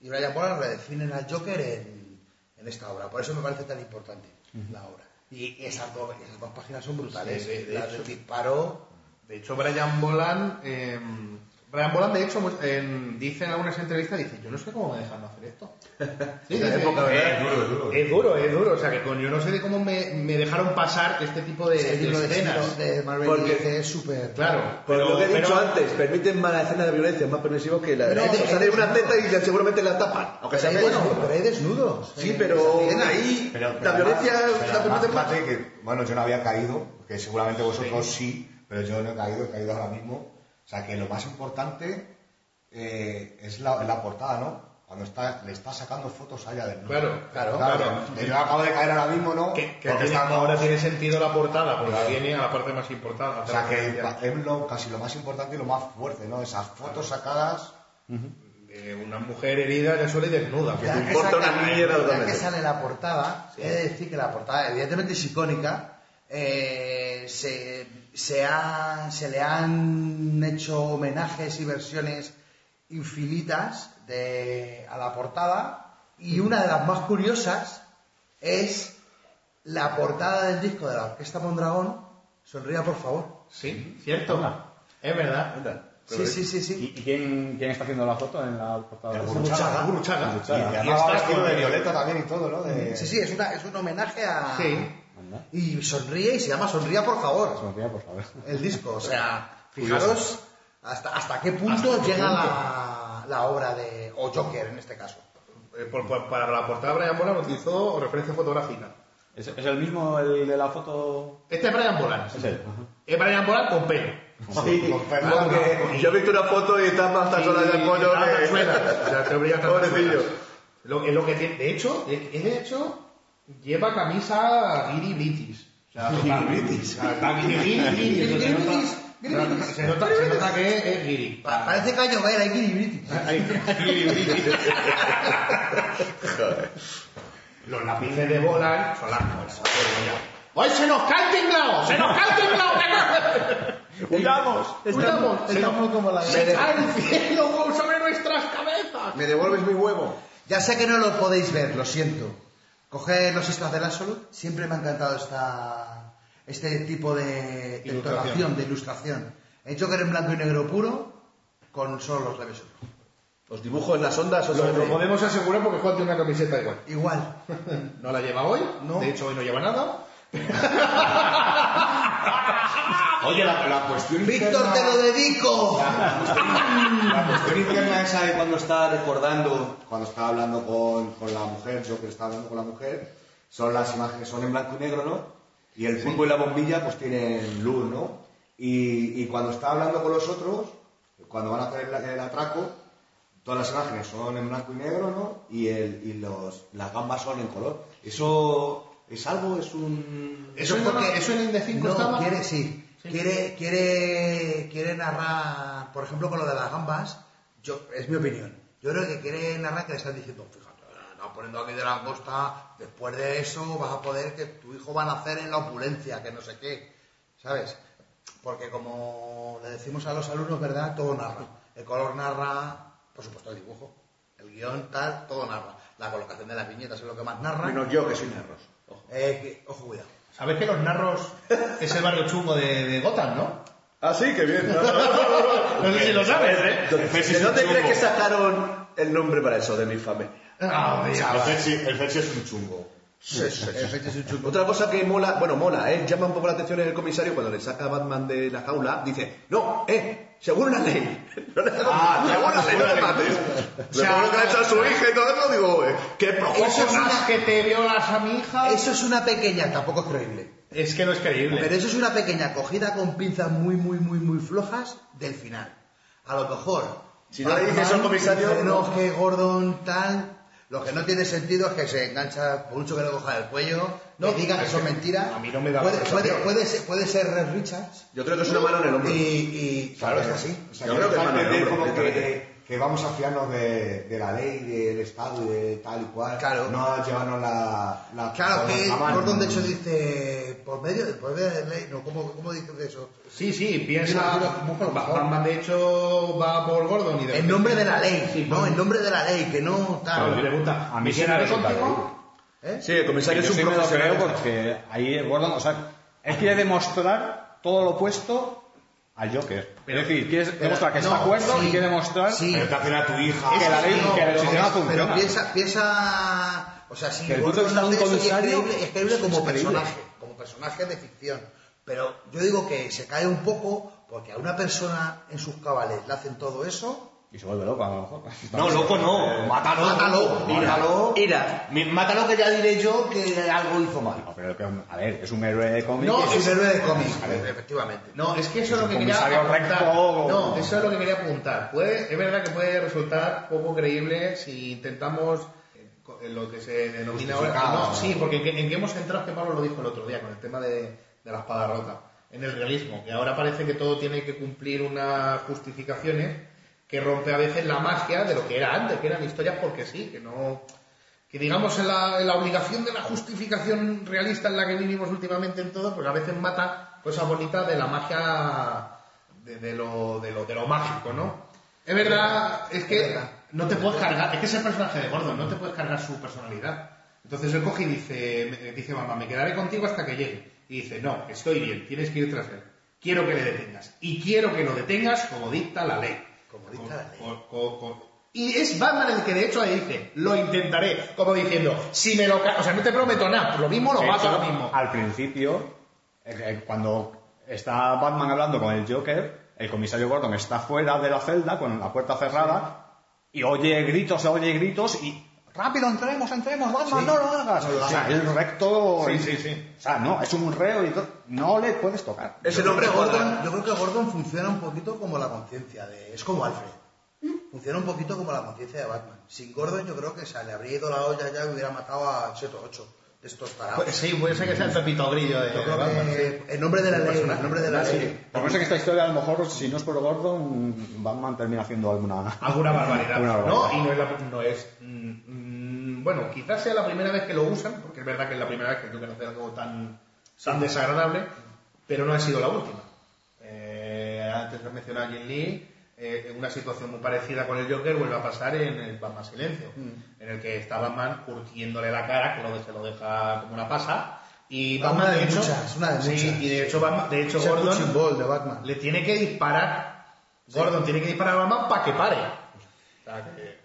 y Brian Boland redefinen al Joker en, en esta obra. Por eso me parece tan importante la obra. Y esas dos, esas dos páginas son brutales. Sí, de- de Las hecho. del disparo. De hecho, Brian Boland, eh, Brian Boland, de hecho, en- dice en algunas entrevistas, dice, yo no sé cómo me dejan hacer esto. Sí, dice, Es duro, es duro. Es duro, es duro. O sea, que con, yo no sé de cómo me, me dejaron pasar este tipo de, de escenas. de Marvel Porque- es súper. Claro, Por pero lo que he dicho pero- antes, permiten más escena de violencia más permisivo que la de No, o sea, hay de una desnudos. teta y seguramente la tapan. Aunque Pero sea hay, bueno. desnudos, pero hay desnudos. Sí, pero ahí Pero- la pero violencia la permiten más. que, bueno, yo no había caído, que seguramente vosotros sí, pero yo no he caído, he caído ahora mismo. O sea, que lo más importante eh, es la, la portada, ¿no? Cuando está, le está sacando fotos allá del Claro, claro, Claro, claro. que yo acabo de caer ahora mismo, ¿no? Que, que Porque tiene- estamos- ahora tiene sentido la portada, porque Claro. viene a la parte más importante. O sea, que es lo, casi lo más importante y lo más fuerte, ¿no? Esas fotos sacadas. Eh, una mujer herida que suele desnuda. Ya te que importa saca- una totalmente. que sale la portada, he de decir que la portada, evidentemente es icónica, eh, se, se, ha- se le han hecho homenajes y versiones infinitas de, a la portada, y una de las más curiosas es la portada del disco de la Orquesta Mondragón. Sonría, por favor. Sí, cierto. Es verdad. Sí, sí, sí, ¿Y, sí. y quién, quién está haciendo la foto en la portada? El Guruchaga. Guruchaga. Y Guruchaga. además va está vestido de violeta también y todo, ¿no? De- Sí, sí, es, una, es un homenaje a... Sí. Y sonríe y se llama Sonría, por favor. Sonría, por favor. el disco. O sea, fijaros hasta, hasta qué punto llega La, la obra de. o Joker en este caso. Eh, por- por- para la portada Brian Boland utilizó referencia fotográfica. ¿Es, es el mismo el de la foto? Este es Brian Boland. Es él. Ajá. Es Brian Boland con pelo. Sí, Con pelo. porque yo he visto una foto y está más tan sola de suena. O sea, te Pobrecillo. Lo, lo que tiene, de hecho, de hecho, lleva camisa Giri British. O sea, Giri British. Se nota, se nota, se nota que es Giri. Pa- Parece Caño Vera y Giri Briti. Giri British. Los lápices de Bolan son las cosas. ¡Ay, se nos cae el tinglao! ¡Se nos cae el tinglao! ¡Huyamos! ¡Huyamos! Estamos como la se cae el cielo sobre nuestras cabezas. ¿Me devuelves mi huevo? Ya sé que no lo podéis ver, lo siento. Coger los extras del Absolute. Siempre me ha encantado esta, este tipo de, de Ilustración. de ilustración. El Joker en blanco y negro puro, con solo los labios. Los dibujos en las ondas... Lo, lo de- podemos asegurar porque Juan tiene una camiseta igual. Igual. No la lleva hoy, No. de hecho hoy no lleva nada. Oye, la, la cuestión Víctor, interna- te lo dedico. La cuestión interna esa de cuando está recordando, cuando está hablando con, con la mujer, yo que está hablando con la mujer, son las imágenes, son en blanco y negro, ¿no? Y el pulpo y la bombilla pues tienen luz, ¿no? Y, y cuando está hablando con los otros, cuando van a hacer el, el atraco, todas las imágenes son en blanco y negro, ¿no? Y, el, y los, las gambas son en color. ¿Eso es algo? ¿Es un...? Eso es porque eso en Indecinco no, estaba. quiere, sí. Quiere, quiere, quiere narrar, por ejemplo, con lo de las gambas, yo, es mi opinión. Yo creo que quiere narrar que le están diciendo, fíjate, no poniendo aquí de la costa, después de eso vas a poder que tu hijo va a nacer en la opulencia, que no sé qué, ¿sabes? Porque como le decimos a los alumnos, ¿verdad? Todo narra. El color narra, por supuesto, el dibujo, el guion, tal, todo narra. La colocación de las viñetas es lo que más narra. Menos yo, que soy narros. Ojo. Eh, que- ojo, cuidado. Sabes que los narros es el barrio chungo de, de Gotham, ¿no? Ah, sí, qué bien. No sé si lo sabes, ¿eh? ¿De dónde crees que sacaron el nombre para eso, de mi familia? Ah, El mira, Fetsi, el Fetsi es. Otra cosa que mola, bueno, mola, ¿eh? llama un poco la atención en el comisario cuando le saca a Batman de la jaula, dice, no, eh, según la ley. No le hago- Ah, según la ley, no te mates. Le pongo que le ha hecho a su hija y todo eso, digo, qué Eso es una- que te violas a mi hija. Eso es una pequeña, tampoco es creíble. Es que no es creíble. Pero eso es una pequeña cogida con pinzas muy, muy, muy, muy flojas del final. A lo mejor. Si no le dices al comisario. No, que Gordon tal. Lo que no tiene sentido es que se engancha, por mucho que le coja el cuello, No, que diga que son mentiras. a mí no me da puede, puede, puede ser, puede ser Red Richards. Yo creo que es una mano en el Y, hombro. y claro, es así. O sea, Yo que creo que es mano en el hombro, como que, vamos a fiarnos de, de la ley, del Estado y de tal y cual. Claro. No a llevarnos la, la Claro por que la. Gordon de hecho dice por medio, por medio de ley, no, ¿cómo, cómo dice eso? Sí, sí, piensa. Batman, de hecho, va por Gordon y de En nombre de la ley, Sí, no, en nombre de la ley, que no tal. le pregunta, A mí ¿me sí me quedaré resulta contigo? ¿Eh? Sí, el comisario es un sí me lo profesional. creo porque ahí Gordon, o sea, él quiere demostrar todo lo opuesto al Joker. Pero- es decir, quiere pero- demostrar que está no, de acuerdo sí, y quiere demostrar sí. Pero que al final tu hija. que la ley, No, que el pero- sistema Pero funciona. piensa, piensa, o sea, si el punto de vista de un comisario creíble, es creíble como personaje, como personaje de ficción. Pero yo digo que se cae un poco porque a una persona en sus cabales le hacen todo eso. Y se vuelve loco a lo mejor. No, loco no. Mátalo. Mátalo, Mátalo. Ira. Mi- Mátalo que ya diré yo que algo hizo mal. No, pero que, a ver, es un héroe de cómic. No, Es es- un héroe de cómics, efectivamente. No, es que eso es lo que quería apuntar. recto. No, eso es lo que quería apuntar. Puede, es verdad que puede resultar poco creíble si intentamos eh, lo que se denomina ahora. No, sí, porque en que hemos entrado, que Pablo lo dijo el otro día con el tema de, de la espada rota, en el realismo, que ahora parece que todo tiene que cumplir unas justificaciones que rompe a veces la magia de lo que era antes, que eran historias porque sí, que no que digamos en la, en la obligación de la justificación realista en la que vivimos últimamente en todo, pues a veces mata cosas bonitas de la magia de, de lo, de, lo, de lo mágico, ¿no? Es verdad, es que no te puedes cargar, es que es el personaje de Gordon, no te puedes cargar su personalidad. Entonces él coge y dice, me- dice mamá, me quedaré contigo hasta que llegue. Y dice, no, estoy bien, tienes que ir tras él. Quiero que le detengas. Y quiero que lo detengas como dicta la ley. Como dicta la ley. Co- co- co- y es Batman el que de hecho ahí dice, lo intentaré, como diciendo, si me lo... O sea, no te prometo nada, lo mismo lo De mato hecho, ahora mismo. Al principio, eh, eh, cuando está Batman hablando con el Joker, el comisario Gordon está fuera de la celda con la puerta cerrada y oye gritos, oye gritos y rápido entremos, entremos, Batman, Sí. no lo hagas. No lo o sea, el recto, Sí, sí, sí. o sea, no, es un reo y todo, no le puedes tocar. Ese Yo nombre creo, que cuadra. Gordon, yo creo que Gordon funciona un poquito como la conciencia de. Es como Alfred. Funciona un poquito como la conciencia de Batman. Sin Gordon, yo creo que se le habría ido la olla ya y hubiera matado a 7 o 8 de estos tarados. Pues sí, puede ser que sea el Pepito Grillo de, yo creo Batman. que en nombre de la ley, en nombre de la ley. Por eso que esta historia, a lo mejor, si no es por Gordon, Batman termina haciendo alguna... Alguna barbaridad. Alguna ¿no? barbaridad. Y no es, la- no es bueno, quizás sea la primera vez que lo usan, porque es verdad que es la primera vez que Joker hace algo tan, tan desagradable, pero no ha sido la última. Eh, antes de mencionar a Jin Lee, eh, una situación muy parecida con el Joker vuelve a pasar en el Batman Silencio, en el que está Batman curtiéndole la cara, que lo, se lo deja como una pasa, y Batman de hecho, muchas, una de sí, y de hecho, Batman- de hecho Gordon de Batman. le tiene que disparar. Gordon tiene que disparar a Batman para que pare.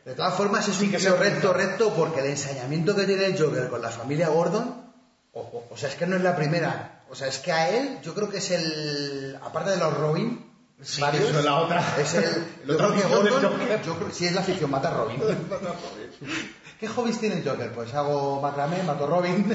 De todas formas, es Sí, un que tío recto, recto, porque el ensañamiento que tiene el Joker con la familia Gordon, ojo, o sea, es que no es la primera. O sea, es que a él, yo creo que es el. Aparte de los Robin, Sí, varios, eso es la otra. Es el. El yo otro creo que Gordon. Joker. Yo creo, sí, es la afición, mata a Robin. ¿Qué hobbies tiene el Joker? Pues hago macramé, mato a Robin.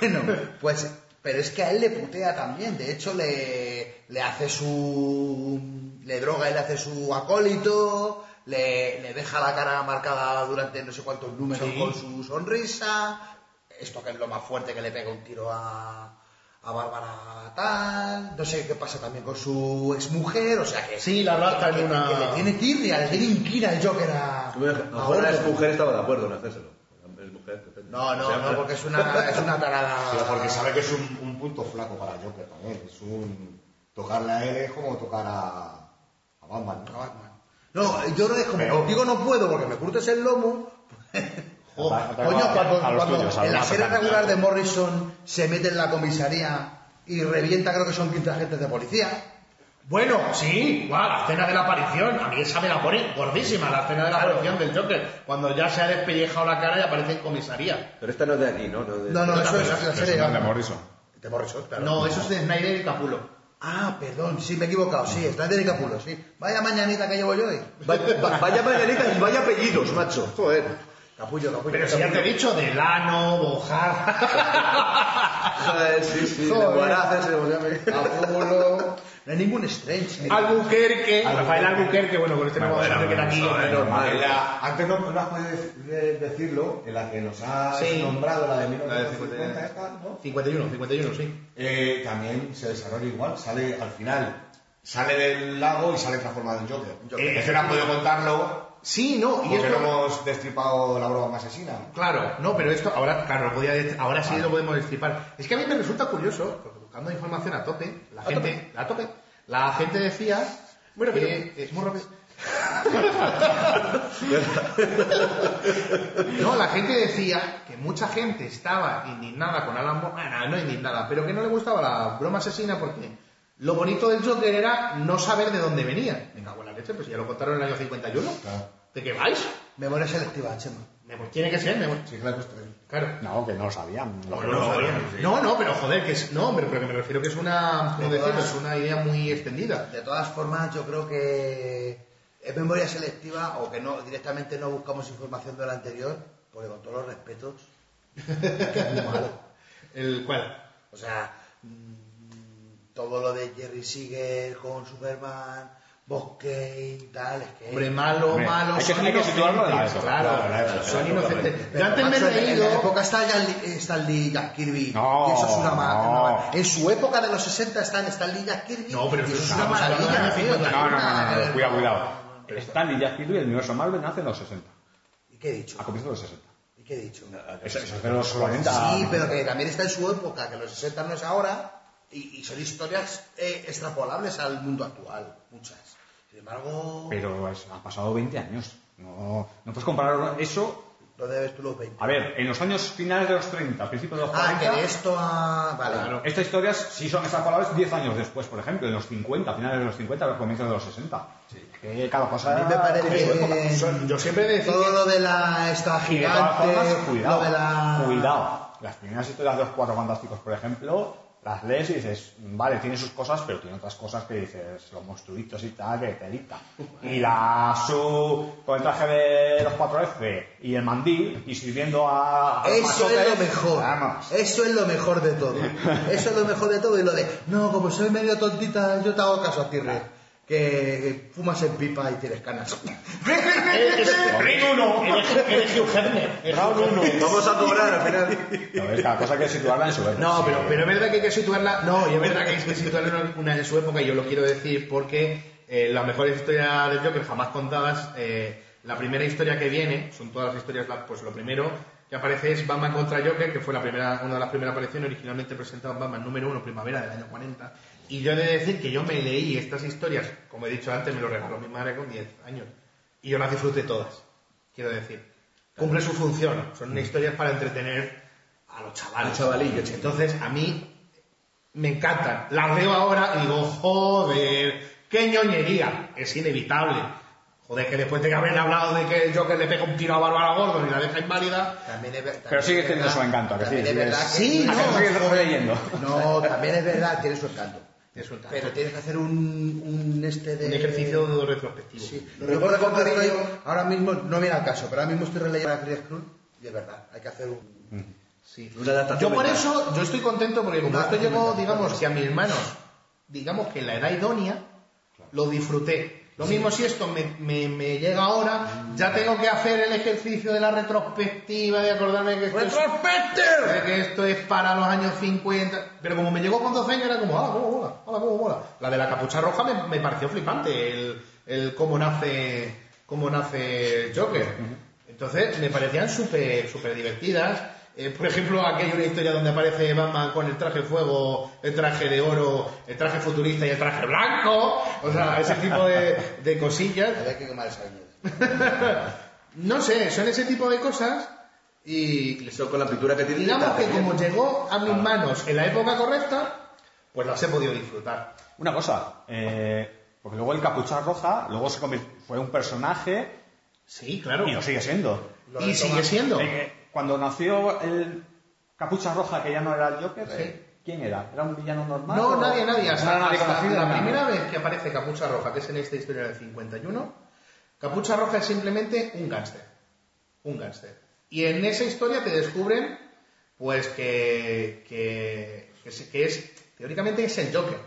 Bueno, pues, pero es que a él le putea también. De hecho, le, le hace su. Le droga y le hace su acólito. Le, le deja la cara marcada durante no sé cuántos números Sí. con su sonrisa. Esto que es lo más fuerte que le pega un tiro a. a Bárbara tal. No sé qué pasa también con su exmujer. O sea que. Sí, la rata en una- que le tiene tirria, le tiene inquina el Joker a. A lo a mejor la Gordon. mujer estaba de acuerdo en hacérselo. Es mujer, depende. No, no, O sea, no, porque es una, es una tarada. Pero porque sabe que es un, un punto flaco para Joker también. Es un. Tocarle a él es como tocar a. Batman. ¿no? a Batman. No, yo que es como Pero- contigo no puedo porque me curtes el lomo. Coño, a- cuando, a los cuando tuyos, en la serie regular de. Morrison se mete en la comisaría y revienta, creo que son 15 agentes de policía. Bueno, sí, la escena de la aparición, a mí esa me la pone gordísima, la escena de la aparición del Joker, cuando ya se ha despellejado la cara y aparece en comisaría. Pero esta no es de aquí, ¿no? No, de- No, no, eso es la serie es de. Morrison. De Morrison, claro. No, eso es de Snyder y Capulo. Ah, perdón, sí, me he equivocado, sí, está de Capulo, sí. Vaya mañanita que llevo yo hoy. Vaya, va- vaya mañanita y vaya apellidos, macho. Joder. Capullo, capullo. Pero si ya te he dicho, Delano, Bojar. Joder, sí, sí. Joder. Capulo. No hay ningún Strange. Albuquerque, Rafael Albuquerque, bueno, con este hacer que era aquí, pero... antes no, no has podido de- decirlo, en la que nos has Sí. nombrado, la de La de 1950, esta, ¿no? 51, 51, sí. Eh, también se desarrolla igual, sale al final, sale del lago y sale transformado en Joker. Eh, es que no has podido contarlo Sí, no, y porque esto... no hemos destripado la broma asesina. Claro, no, pero esto ahora, claro, lo podía decir- ahora sí lo podemos destripar. Es que a mí me resulta curioso, buscando información a tope, la gente, a tope, la gente decía Bueno, pero- que es muy rápido. no, la gente decía que mucha gente estaba indignada con Alan Moore, bueno, no indignada, pero que no le gustaba la broma asesina porque lo bonito del Joker era no saber de dónde venía. Me cago en la leche, pues ya lo contaron en el año 51. Claro. ¿De qué vais? Memoria selectiva, Chema. Pues tiene que ser, me- Sí, ahí. claro. No, que no lo sabían. No, no, no, no, no, pero joder, que es, no, hombre, pero que me refiero que es una, ¿cómo De decirlo? todas- Es una idea muy extendida. De todas formas, yo creo que es memoria selectiva o que no directamente no buscamos información de la anterior, porque con todos los respetos, que es muy malo. El cual. O sea, mm, todo lo de Jerry Siegel con Superman, Bosque y tal, es que... Hombre, malo, Hombre, malo, hay que- son hay que situarlo en la época, claro, claro, la época, son inocentes. Pero, Yo antes me he en- En la leído... época está Stan Lee, Stan Lee y Jack Kirby. No, y eso es una ma- no. En su época de los 60 están Stan Lee y Jack Kirby. No, pero y eso es una maravilla. no No, no, no, cuidado, cuidado. Stan y Jack Kirby, el universo Marvel nace en los 60, ¿Y qué he dicho? a comienzos de los 60. ¿Y qué he dicho? Eso, eso es de los 40. Sí, pero que también está en su época, que los 60 no es ahora, y, y son historias eh, extrapolables al mundo actual, muchas. Sin embargo, Pero es- han pasado 20 años. No, no puedes comparar eso. ¿dónde ves tú los 20? A ver, en los años finales de los 30, principios de los 40. Ah, que de esto a... Vale. Claro. Estas historias sí son extrapolables 10 años después, por ejemplo, en los 50, finales de los 50, comienzos de los 60. Que cada cosa A mí me parece Son- yo siempre decía todo lo de la esta Y de todas gigante, formas, cuidado, lo de la... cuidado. Las primeras historias de los cuatro fantásticos, por ejemplo, las lees y dices, vale, tiene sus cosas, pero tiene otras cosas que dices, los monstruitos y tal, que te dicta. Y la su con el traje de los 4F y el mandil y sirviendo a. Eso es lo mejor. Vamos. Eso es lo mejor de todo. Eso es lo mejor de todo. Y lo de, no, como soy medio tontita, yo te hago caso a ti, Rey. Que fumas en pipa y tienes canas. Vamos a cobrar al final. No, es cada cosa que situarla en su época. No, pero, pero es verdad que hay que situarla. No, y es verdad que hay que situarla en una en su época, y yo lo quiero decir porque eh, las mejores historias del Joker jamás contadas. eh, la primera historia que viene, son todas las historias, pues lo primero que aparece es Batman contra Joker, que fue la primera, una de las primeras apariciones originalmente presentado en Batman número 1, primavera del año 40. Y yo he de decir que yo me leí estas historias, como he dicho antes, me lo regaló mi madre con 10 años. Y yo las disfruté todas, quiero decir. Cumple su función, son historias para entretener a los chavales. Los chavalillos. Entonces, a mí me encantan. Las veo ahora y digo, joder, qué ñoñería. Es inevitable. Joder, que después de haber hablado de que el Joker le pega un tiro a Bárbara Gordon y la deja inválida, También es ver- también Pero sigue teniendo verdad- su encanto, ¿a que sí? es verdad que- Sí, ¿A que no? No, también es verdad, tiene su encanto. Pero tienes que hacer un, un este de... un ejercicio retrospectivo. Sí. Yo, por ejemplo, ahora mismo, no viene al caso, pero ahora mismo estoy releyendo a Chris Cruz y es verdad, hay que hacer un... Sí. Una adaptación Yo por mental. eso, yo estoy contento porque como esto llegó, digamos, que a mis manos, digamos que en la edad idónea, lo disfruté. Lo mismo si esto me, me- me llega ahora, ya tengo que hacer el ejercicio de la retrospectiva, de acordarme que esto, es, que esto es para los años 50. Pero como me llegó con 12 años era como, ¡ah, cómo mola! ¡ah, cómo mola! La de la capucha roja me, me pareció flipante, el, el cómo nace cómo nace Joker. Entonces me parecían súper súper divertidas. Eh, por ejemplo, aquí hay una historia donde aparece Batman con el traje fuego, el traje de oro, el traje futurista y el traje blanco. O sea, ese tipo de, de cosillas. Había que quemar. No sé, son ese tipo de cosas y Eso con la pintura que tiene. digamos que como llegó a mis manos en la época correcta, pues las he podido disfrutar. Una cosa, eh, porque luego el Capucha Roja luego se convirtió, fue un personaje Sí, claro. y lo sigue siendo. Lo Y sigue siendo. Eh, cuando nació el Capucha Roja, que ya no era el Joker, Sí. eh, ¿quién era? ¿Era un villano normal? No, o- nadie, nadie. no Hasta, era nadie hasta conocido, la nada? primera vez que aparece Capucha Roja, que es en esta historia del 51, Capucha Roja es simplemente un gángster. Un gángster. Y en esa historia te descubren, pues, que, que, que, es- que es, teóricamente es el Joker.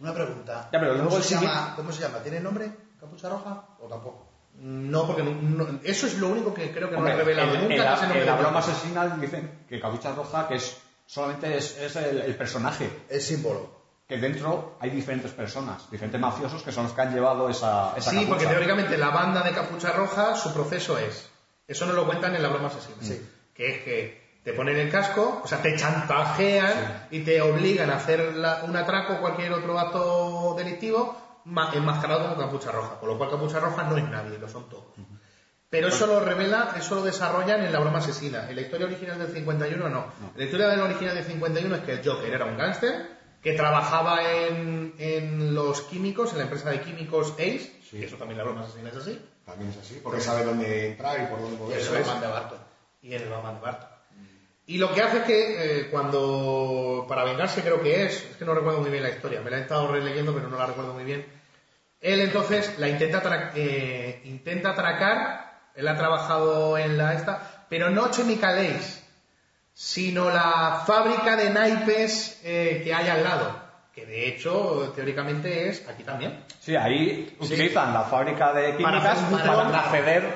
Una pregunta. Ya, pero luego ¿Cómo, se llama, ¿Cómo se llama? ¿Tiene nombre? ¿Capucha roja o tampoco? No, porque no- no- eso es lo único que creo que Hombre, no he revelado nunca. que la, el broma asesina dicen que Capucha Roja, que es solamente es, es el, el personaje, El símbolo. que dentro hay diferentes personas, diferentes mafiosos que son los que han llevado esa, esa Sí, capucha. porque teóricamente la banda de Capucha Roja, su proceso es. Eso no lo cuentan en la broma asesina. Que es que te ponen el casco, o sea, te chantajean y te obligan a hacer la- un atraco o cualquier otro acto delictivo enmascarado como Capucha Roja. Con lo cual Capucha Roja no es nadie, lo son todos. Pero eso lo revela, eso lo desarrollan en la broma asesina. En la historia original del 51 no. La historia del original del 51 es que el Joker era un gángster que trabajaba en, en los químicos, en la empresa de químicos Ace, y eso también la broma asesina es así, También es así, porque sabe dónde entrar y por dónde y moverse. eso es Batman de Barton. Y el Batman de Barton. Y lo que hace es que eh, cuando, para vengarse creo que es, es que no recuerdo muy bien la historia, me la he estado releyendo pero no la recuerdo muy bien, él entonces la intenta, eh, intenta atracar, él ha trabajado en la esta, pero no Chemical Ace, sino la fábrica de naipes eh, que hay al lado, que de hecho teóricamente es aquí también. Sí, ahí utilizan la fábrica de Para químicas para, clon. acceder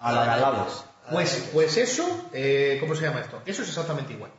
a la de. Pues, pues eso, eh, ¿cómo se llama esto? Eso es exactamente igual.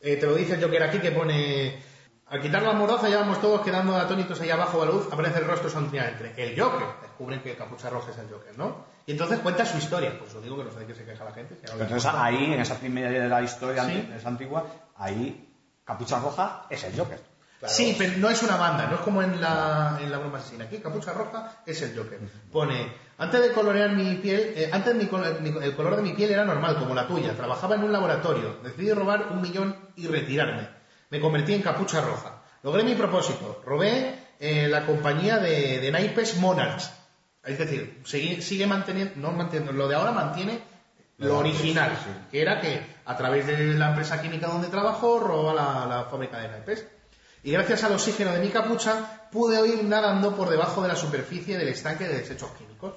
Eh, te lo dice el Joker aquí que pone, al quitar la mordaza ya vamos todos quedando atónitos ahí abajo a la luz, aparece el rostro sonriente. El Joker, descubren que Capucha Roja es el Joker, ¿no? Y entonces cuenta su historia, pues lo digo que no sé de qué se queja la gente. si Entonces ahí, en esa primera de la historia Sí. esa antigua, ahí Capucha Roja es el Joker. Sí, pero no es una banda, no es como en la, en la broma asesina. Aquí, Capucha Roja es el Joker. Pone, antes de colorear mi piel, eh, antes mi mi- el color de mi piel era normal, como la tuya. Trabajaba en un laboratorio. Decidí robar un millón y retirarme. Me convertí en Capucha Roja. Logré mi propósito. Robé eh, la compañía de, de naipes Monarchs. Es decir, sigue, sigue manteniendo, no manteniendo, lo de ahora mantiene lo original, que era que a través de la empresa química donde trabajó roba la, la fábrica de naipes. Y gracias al oxígeno de mi capucha pude ir nadando por debajo de la superficie del estanque de desechos químicos.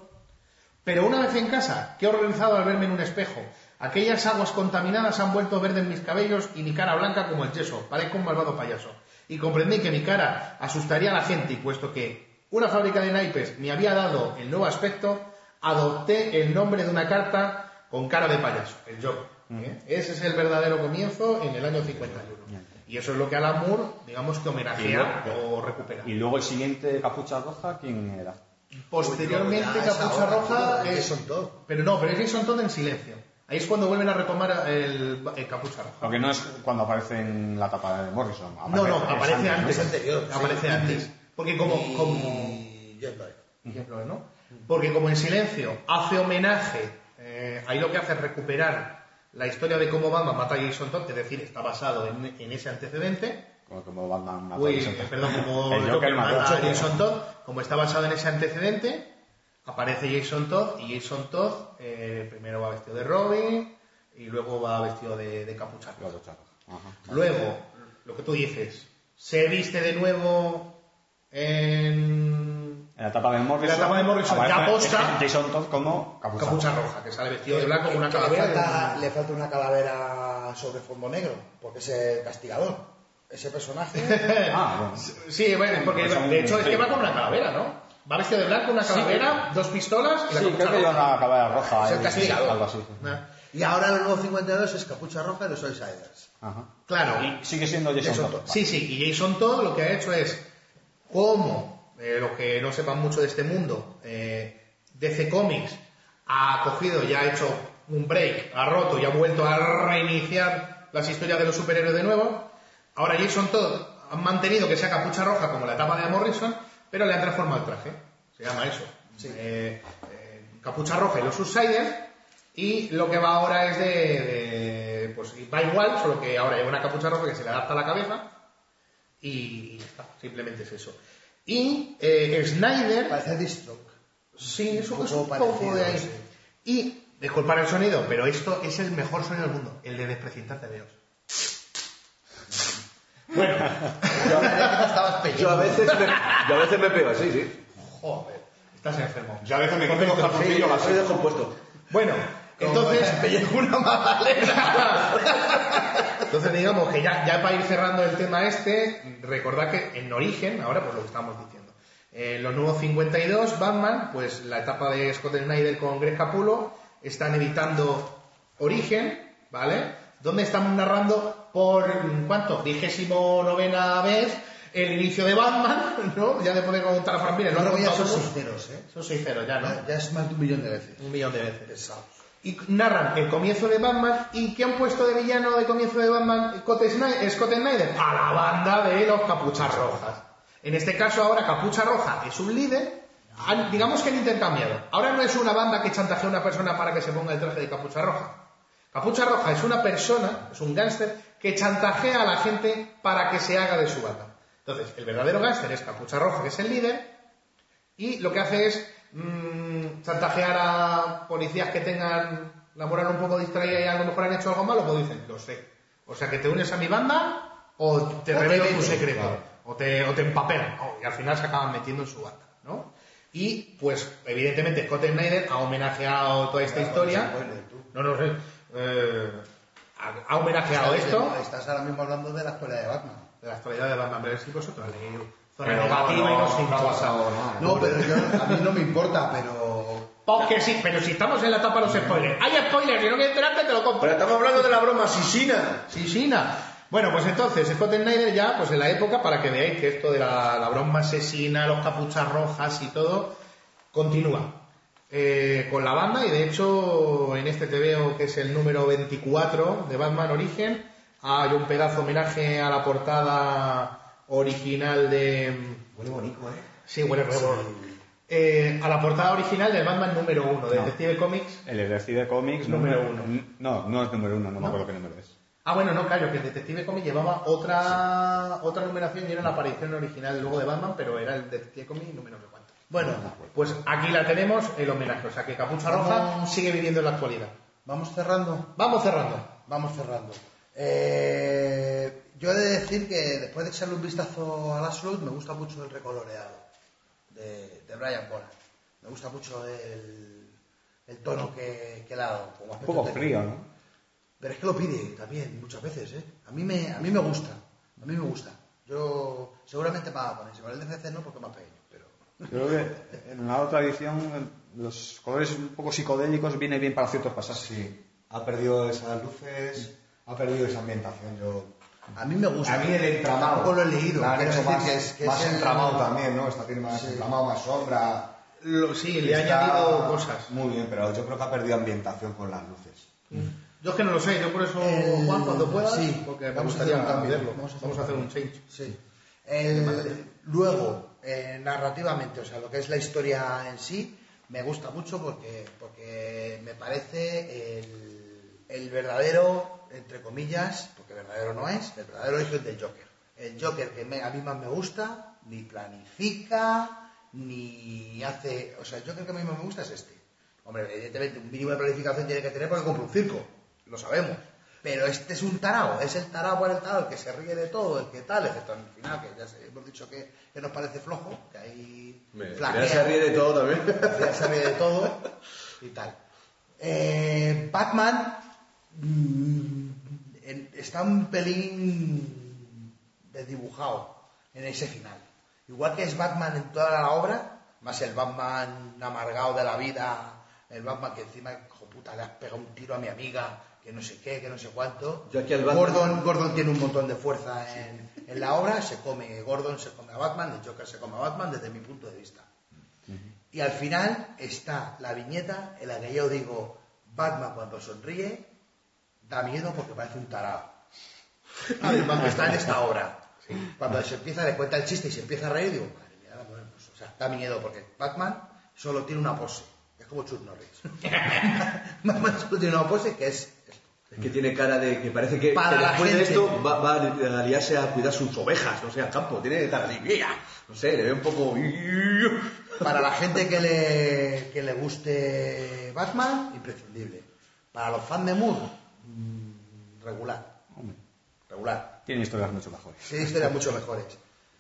Pero una vez en casa, qué horrorizado al verme en un espejo. Aquellas aguas contaminadas han vuelto verdes mis cabellos y mi cara blanca como el yeso, parezco un malvado payaso. Y comprendí que mi cara asustaría a la gente y puesto que una fábrica de naipes me había dado el nuevo aspecto, adopté el nombre de una carta con cara de payaso, el Joker. ¿eh? Ese es el verdadero comienzo en el año 51. Y eso es lo que Alan Moore, digamos que homenajea o recupera. Y luego el siguiente Capucha Roja, ¿quién era? Posteriormente, Capucha hora, Roja es. Jason Todd. Pero no, pero es Jason Todd en silencio. Ahí es cuando vuelven a retomar el, el Capucha Roja. Lo que no es cuando aparece en la tapa de Morrison. No, no, es aparece antes. Es anterior, sí. Aparece antes. Porque como. Y- como ejemplo, ¿no? Porque como en silencio hace homenaje, eh, ahí lo que hace es recuperar la historia de cómo Batman mata a Jason Todd, es decir, está basado en, en ese antecedente. Como, como Batman Uy, perdón, como el Joker mata a Jason Todd, como está basado en ese antecedente, aparece Jason Todd y Jason Todd eh, primero va vestido de Robin y luego va vestido de, de capucha. Luego, lo que tú dices, se viste de nuevo en En la etapa de Morrison, En la etapa de Morrison, ya posta- Jason Todd como Capucha, capucha Roja. roja, que sale vestido de blanco con una Que le calavera. falta, le falta una calavera sobre fondo negro, porque es el castigador. Ese personaje. Ah, bueno. Sí, bueno, porque Pues son- de hecho es sí. que va con una calavera, ¿no? Va vestido de blanco, una calavera, dos pistolas y la Sí, capucha creo que lleva una cabeza roja. Es el castigador. Algo así. sí. Ah, y ahora el nuevo 52 es capucha roja de los Outsiders. Ajá. Claro, Y sigue siendo Jason, Jason Todd. Todd. Sí, sí, y Jason Todd lo que ha hecho es, como eh, los que no sepan mucho de este mundo, eh, DC Comics ha cogido y ha hecho un break, ha roto y ha vuelto a reiniciar las historias de los superhéroes de nuevo, ahora Jason Todd han mantenido que sea capucha roja como la etapa de Morrison, pero le han transformado el traje, se llama eso. Eh, eh, capucha roja y los Outsiders, y lo que va ahora es de, de- pues va igual, solo que ahora lleva una capucha roja que se le adapta a la cabeza y ya está, simplemente es eso. Y eh, Snyder, Parece Deathstroke. sí, eso un es un poco de ahí. sí. Y, disculpar el sonido, pero esto es el mejor sonido del mundo, el de desprecintar TVOs. Bueno, Yo no estabas Yo a veces me, yo a veces me pego así, sí. joder, estás enfermo. Yo a veces me quito los calzoncillos así. descompuesto. Bueno, Entonces, pellejo una magdalena. Entonces digamos que ya, ya para ir cerrando el tema este, recordad que en origen, ahora pues lo que estamos diciendo, en los nuevos 52, Batman, pues la etapa de Scott Snyder con Greg Capullo, están editando Origen, ¿vale? Donde están narrando por, ¿cuánto? Vigésimo novena vez el inicio de Batman, ¿no? Ya de contar a Frank Miller, han Luego ya son seis ceros, ¿eh? Son seis ceros ya, ¿no? Ya, ya es más de un millón de veces. Un millón de veces. Pesados. Y narran el comienzo de Batman. ¿Y qué han puesto de villano de comienzo de Batman Scott Snyder? Snyder? A la banda de los capuchas rojas. En este caso ahora Capucha Roja es un líder. Digamos que han intercambiado. Ahora no es una banda que chantajea a una persona para que se ponga el traje de Capucha Roja. Capucha Roja es una persona, es un gángster, que chantajea a la gente para que se haga de su banda. Entonces, el verdadero gángster es Capucha Roja, que es el líder, y lo que hace es mm, chantajear a policías que tengan la moral un poco distraída y a lo mejor han hecho algo malo, pues dicen, lo sé. O sea, que te unes a mi banda o te O te revelo tu secreto. claro. O, te, o te empapelan. ¿no? Y al final se acaban metiendo en su banda, ¿no? Y, pues, evidentemente, Scott Snyder ha homenajeado toda esta historia. No, no sé. Eh, ha, ha homenajeado esto Estás ahora mismo hablando de la escuela de Batman. de la actualidad de Batman. Pero si vosotros habéis leído Pero negativa y no, no os no ha importa. pasado nada. No, pero yo, a mí no me importa, pero... Porque sí, pero si estamos en la etapa de los spoilers. Hay spoilers, si no quieres enterarte, te lo compro. Pero estamos hablando de la broma asesina. Sí, sí, na. Bueno, pues entonces, Scott Snyder ya, pues en la época, para que veáis que esto de la, la broma asesina, los capuchas rojas y todo, continúa. Eh, con la banda, y de hecho, en este te veo que es el número 24 de Batman Origen, hay un pedazo homenaje a la portada original de... Huele bonito, ¿eh? Sí, huele re. Eh, a la portada original del Batman número 1 de No. Detective Comics. El Detective Comics Número número uno. No, no es número uno, no, me acuerdo qué número es. Ah, bueno, no, claro, que el Detective Comics llevaba otra, otra numeración y era la aparición original luego de Batman, pero era el Detective Comics número no cuánto. Bueno, pues aquí la tenemos, el homenaje. O sea que Capucha Roja Vamos. sigue viviendo en la actualidad. Vamos cerrando. Vamos cerrando. Vamos cerrando. Eh, yo he de decir que después de echarle un vistazo al Absolute, me gusta mucho el recoloreado de, de Brian Boland. Me gusta mucho el, el tono que, que le ha dado. como Un poco técnico. frío, ¿no? Pero es que lo pide también muchas veces, ¿eh? A mí me, a mí me gusta. A mí me gusta. Yo seguramente me va a poner. Si con el DCC no, porque me pequeño. Pero Yo creo que en la otra edición los colores un poco psicodélicos viene bien para ciertos pasajes. Sí. Ha perdido esas luces, ha perdido esa ambientación. Yo... a mí me gusta. A mí el entramado. Tampoco lo he leído. La han quiero hecho decir más, que es- que más es el- entramado también, ¿no? Esta tiene más Sí. entramado, más sombra. Lo- sí, le ha añadido cosas. Muy bien, pero yo creo que ha perdido ambientación con las luces. Yo es que no lo sé, yo por eso, El- Juan, cuando puedas, sí, porque me vamos a gustaría hacer un cambio, verlo. vamos a hacer Vamos un a hacer un change. Sí. El- luego, eh, narrativamente, o sea, lo que es la historia en sí, me gusta mucho porque, porque me parece el, el verdadero, entre comillas, porque verdadero no es, el verdadero origen del Joker. El Joker que me- a mí más me gusta, ni planifica, ni hace... O sea, el Joker que a mí más me gusta es este. Hombre, evidentemente, un mínimo de planificación tiene que tener porque compra un circo, lo sabemos. Pero este es un tarao, es el tarao por el tarao, el que se ríe de todo, el que tal, excepto en el final, que ya hemos dicho que, que nos parece flojo, que ahí flaquea. ya se ríe de todo también. Ya se ríe de todo y tal. Eh, Batman mm, en- está un pelín desdibujado en ese final. Igual que es Batman en toda la obra, más el Batman amargado de la vida, el Batman que encima, hijo puta, le has pegado un tiro a mi amiga, que no sé qué, que no sé cuánto. Yo aquí al Batman- Gordon, Gordon tiene un montón de fuerza en, en la obra, se come, Gordon se come a Batman, el Joker se come a Batman desde mi punto de vista. Y al final está la viñeta en la que yo digo, Batman cuando sonríe da miedo porque parece un tarado. Cuando está en esta obra. Cuando se empieza, le cuenta el chiste y se empieza a reír, digo, madre mía, bueno, pues, o sea, da miedo porque Batman solo tiene una pose. Es como Chuck Norris. Batman solo tiene una pose que es. Es que tiene cara de que parece que, Para que la después de gente. esto va, va a liarse a cuidar sus ovejas, no sé, al campo. Tiene cara ¡mira! no sé, le ve un poco... Para la gente que le, que le guste Batman, imprescindible. Para los fans de Moore, mm, regular. Regular. Tiene historias mucho mejores. Tiene historias mucho mejores.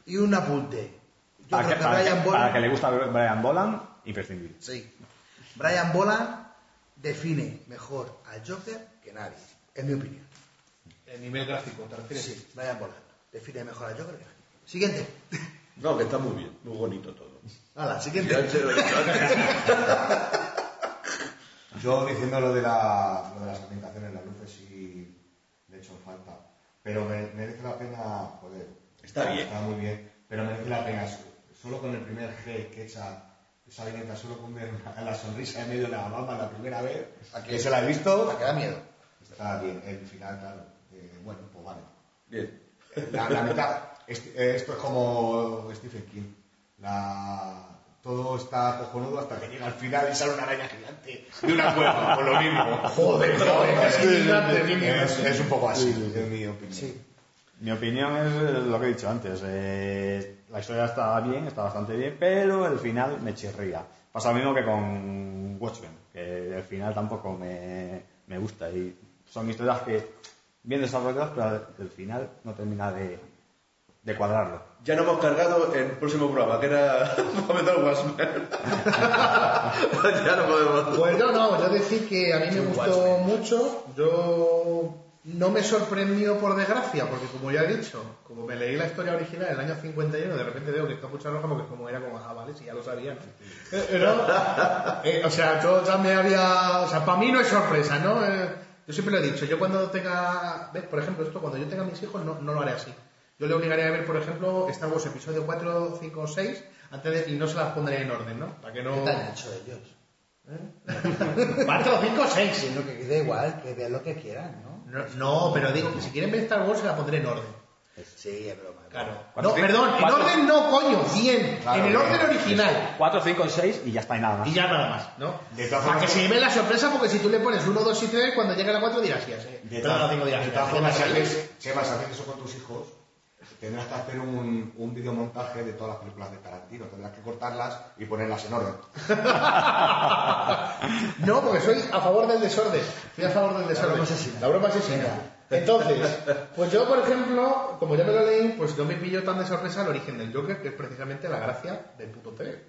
Y un apunte. Yo Para que, creo que para que- Brian para que Boland, le gusta Brian Boland, imprescindible. sí. Brian Boland define mejor al Joker que nadie, en mi opinión. El nivel gráfico, ¿te refieres? Sí, Brian Boland. Define mejor al Joker que nadie. Siguiente. No, que está muy bien, muy bonito todo. Hala, siguiente. Ya se lo he dicho antes. Yo diciendo lo de, la, lo de las ambientaciones, las luces sí le he hecho falta. Pero me- merece la pena, joder. Está bien. Está muy bien. Pero merece la pena so- solo con el primer G que echa esa viñeta, solo con la sonrisa en medio de la bamba la primera vez, que se la he visto, La que da miedo. está bien. El final, claro. eh, bueno, pues vale. Bien. La, la mitad, est- eh, esto es como Stephen King. La, todo está cojonudo hasta que llega al final y sale una araña gigante de una cueva, por lo mismo. Joder, joder. Es, es un poco así, en mi opinión. Sí. Mi opinión es lo que he dicho antes. eh, la historia está bien, está bastante bien, pero el final me chirría. Pasa lo mismo que con Watchmen, que el final tampoco me, me gusta. Y son historias que bien desarrolladas, pero el final no termina de, de cuadrarlo. Ya no hemos cargado el próximo programa, que era Mohamed Wasmer. ya no podemos. Pues yo no, yo decir que a mí me gustó mucho. Yo no me sorprendió por desgracia, porque como ya he dicho, como me leí la historia original en el año 51, de repente veo que está mucha roja porque como era como, ah, vale, si ya lo sabía, ¿no? Eh, ¿no? Eh, o sea, yo ya me había... O sea, para mí no es sorpresa, ¿no? Eh, yo siempre lo he dicho, yo cuando tenga... ¿Ves? Por ejemplo, esto, cuando yo tenga mis hijos, no, no lo haré así. Yo le obligaré a ver, por ejemplo, Star Wars episodio 4, 5 o 6, antes de, y no se las pondré en orden, ¿no? Para que no... ¿Qué te han hecho ellos? 4, 5 o 6. Sí, lo que da igual, que vean lo que quieran, ¿no? No, no, pero digo que si quieren ver Star Wars se la pondré en orden. Sí, es broma. Claro. No, cinco, perdón, en cuatro. orden no, coño, bien. Claro, en el bien. orden original. 4, 5, 6 y ya está y nada más. Y ya nada más, ¿no? De todas Para que se lleve la sorpresa, porque si tú le pones 1, 2 y 3, cuando llegue a la 4 dirás, sí, ya sé. De Pero todas formas, si haces eso con tus hijos, tendrás que hacer un, un videomontaje de todas las películas de Tarantino. Tendrás que cortarlas y ponerlas en orden. No, porque soy a favor del desorden. Soy a favor del desorden. broma asesina. La broma asesina. Entonces, pues yo, por ejemplo, como ya me lo leí, pues no me pilló tan de sorpresa el origen del Joker, que es precisamente la gracia del puto TV.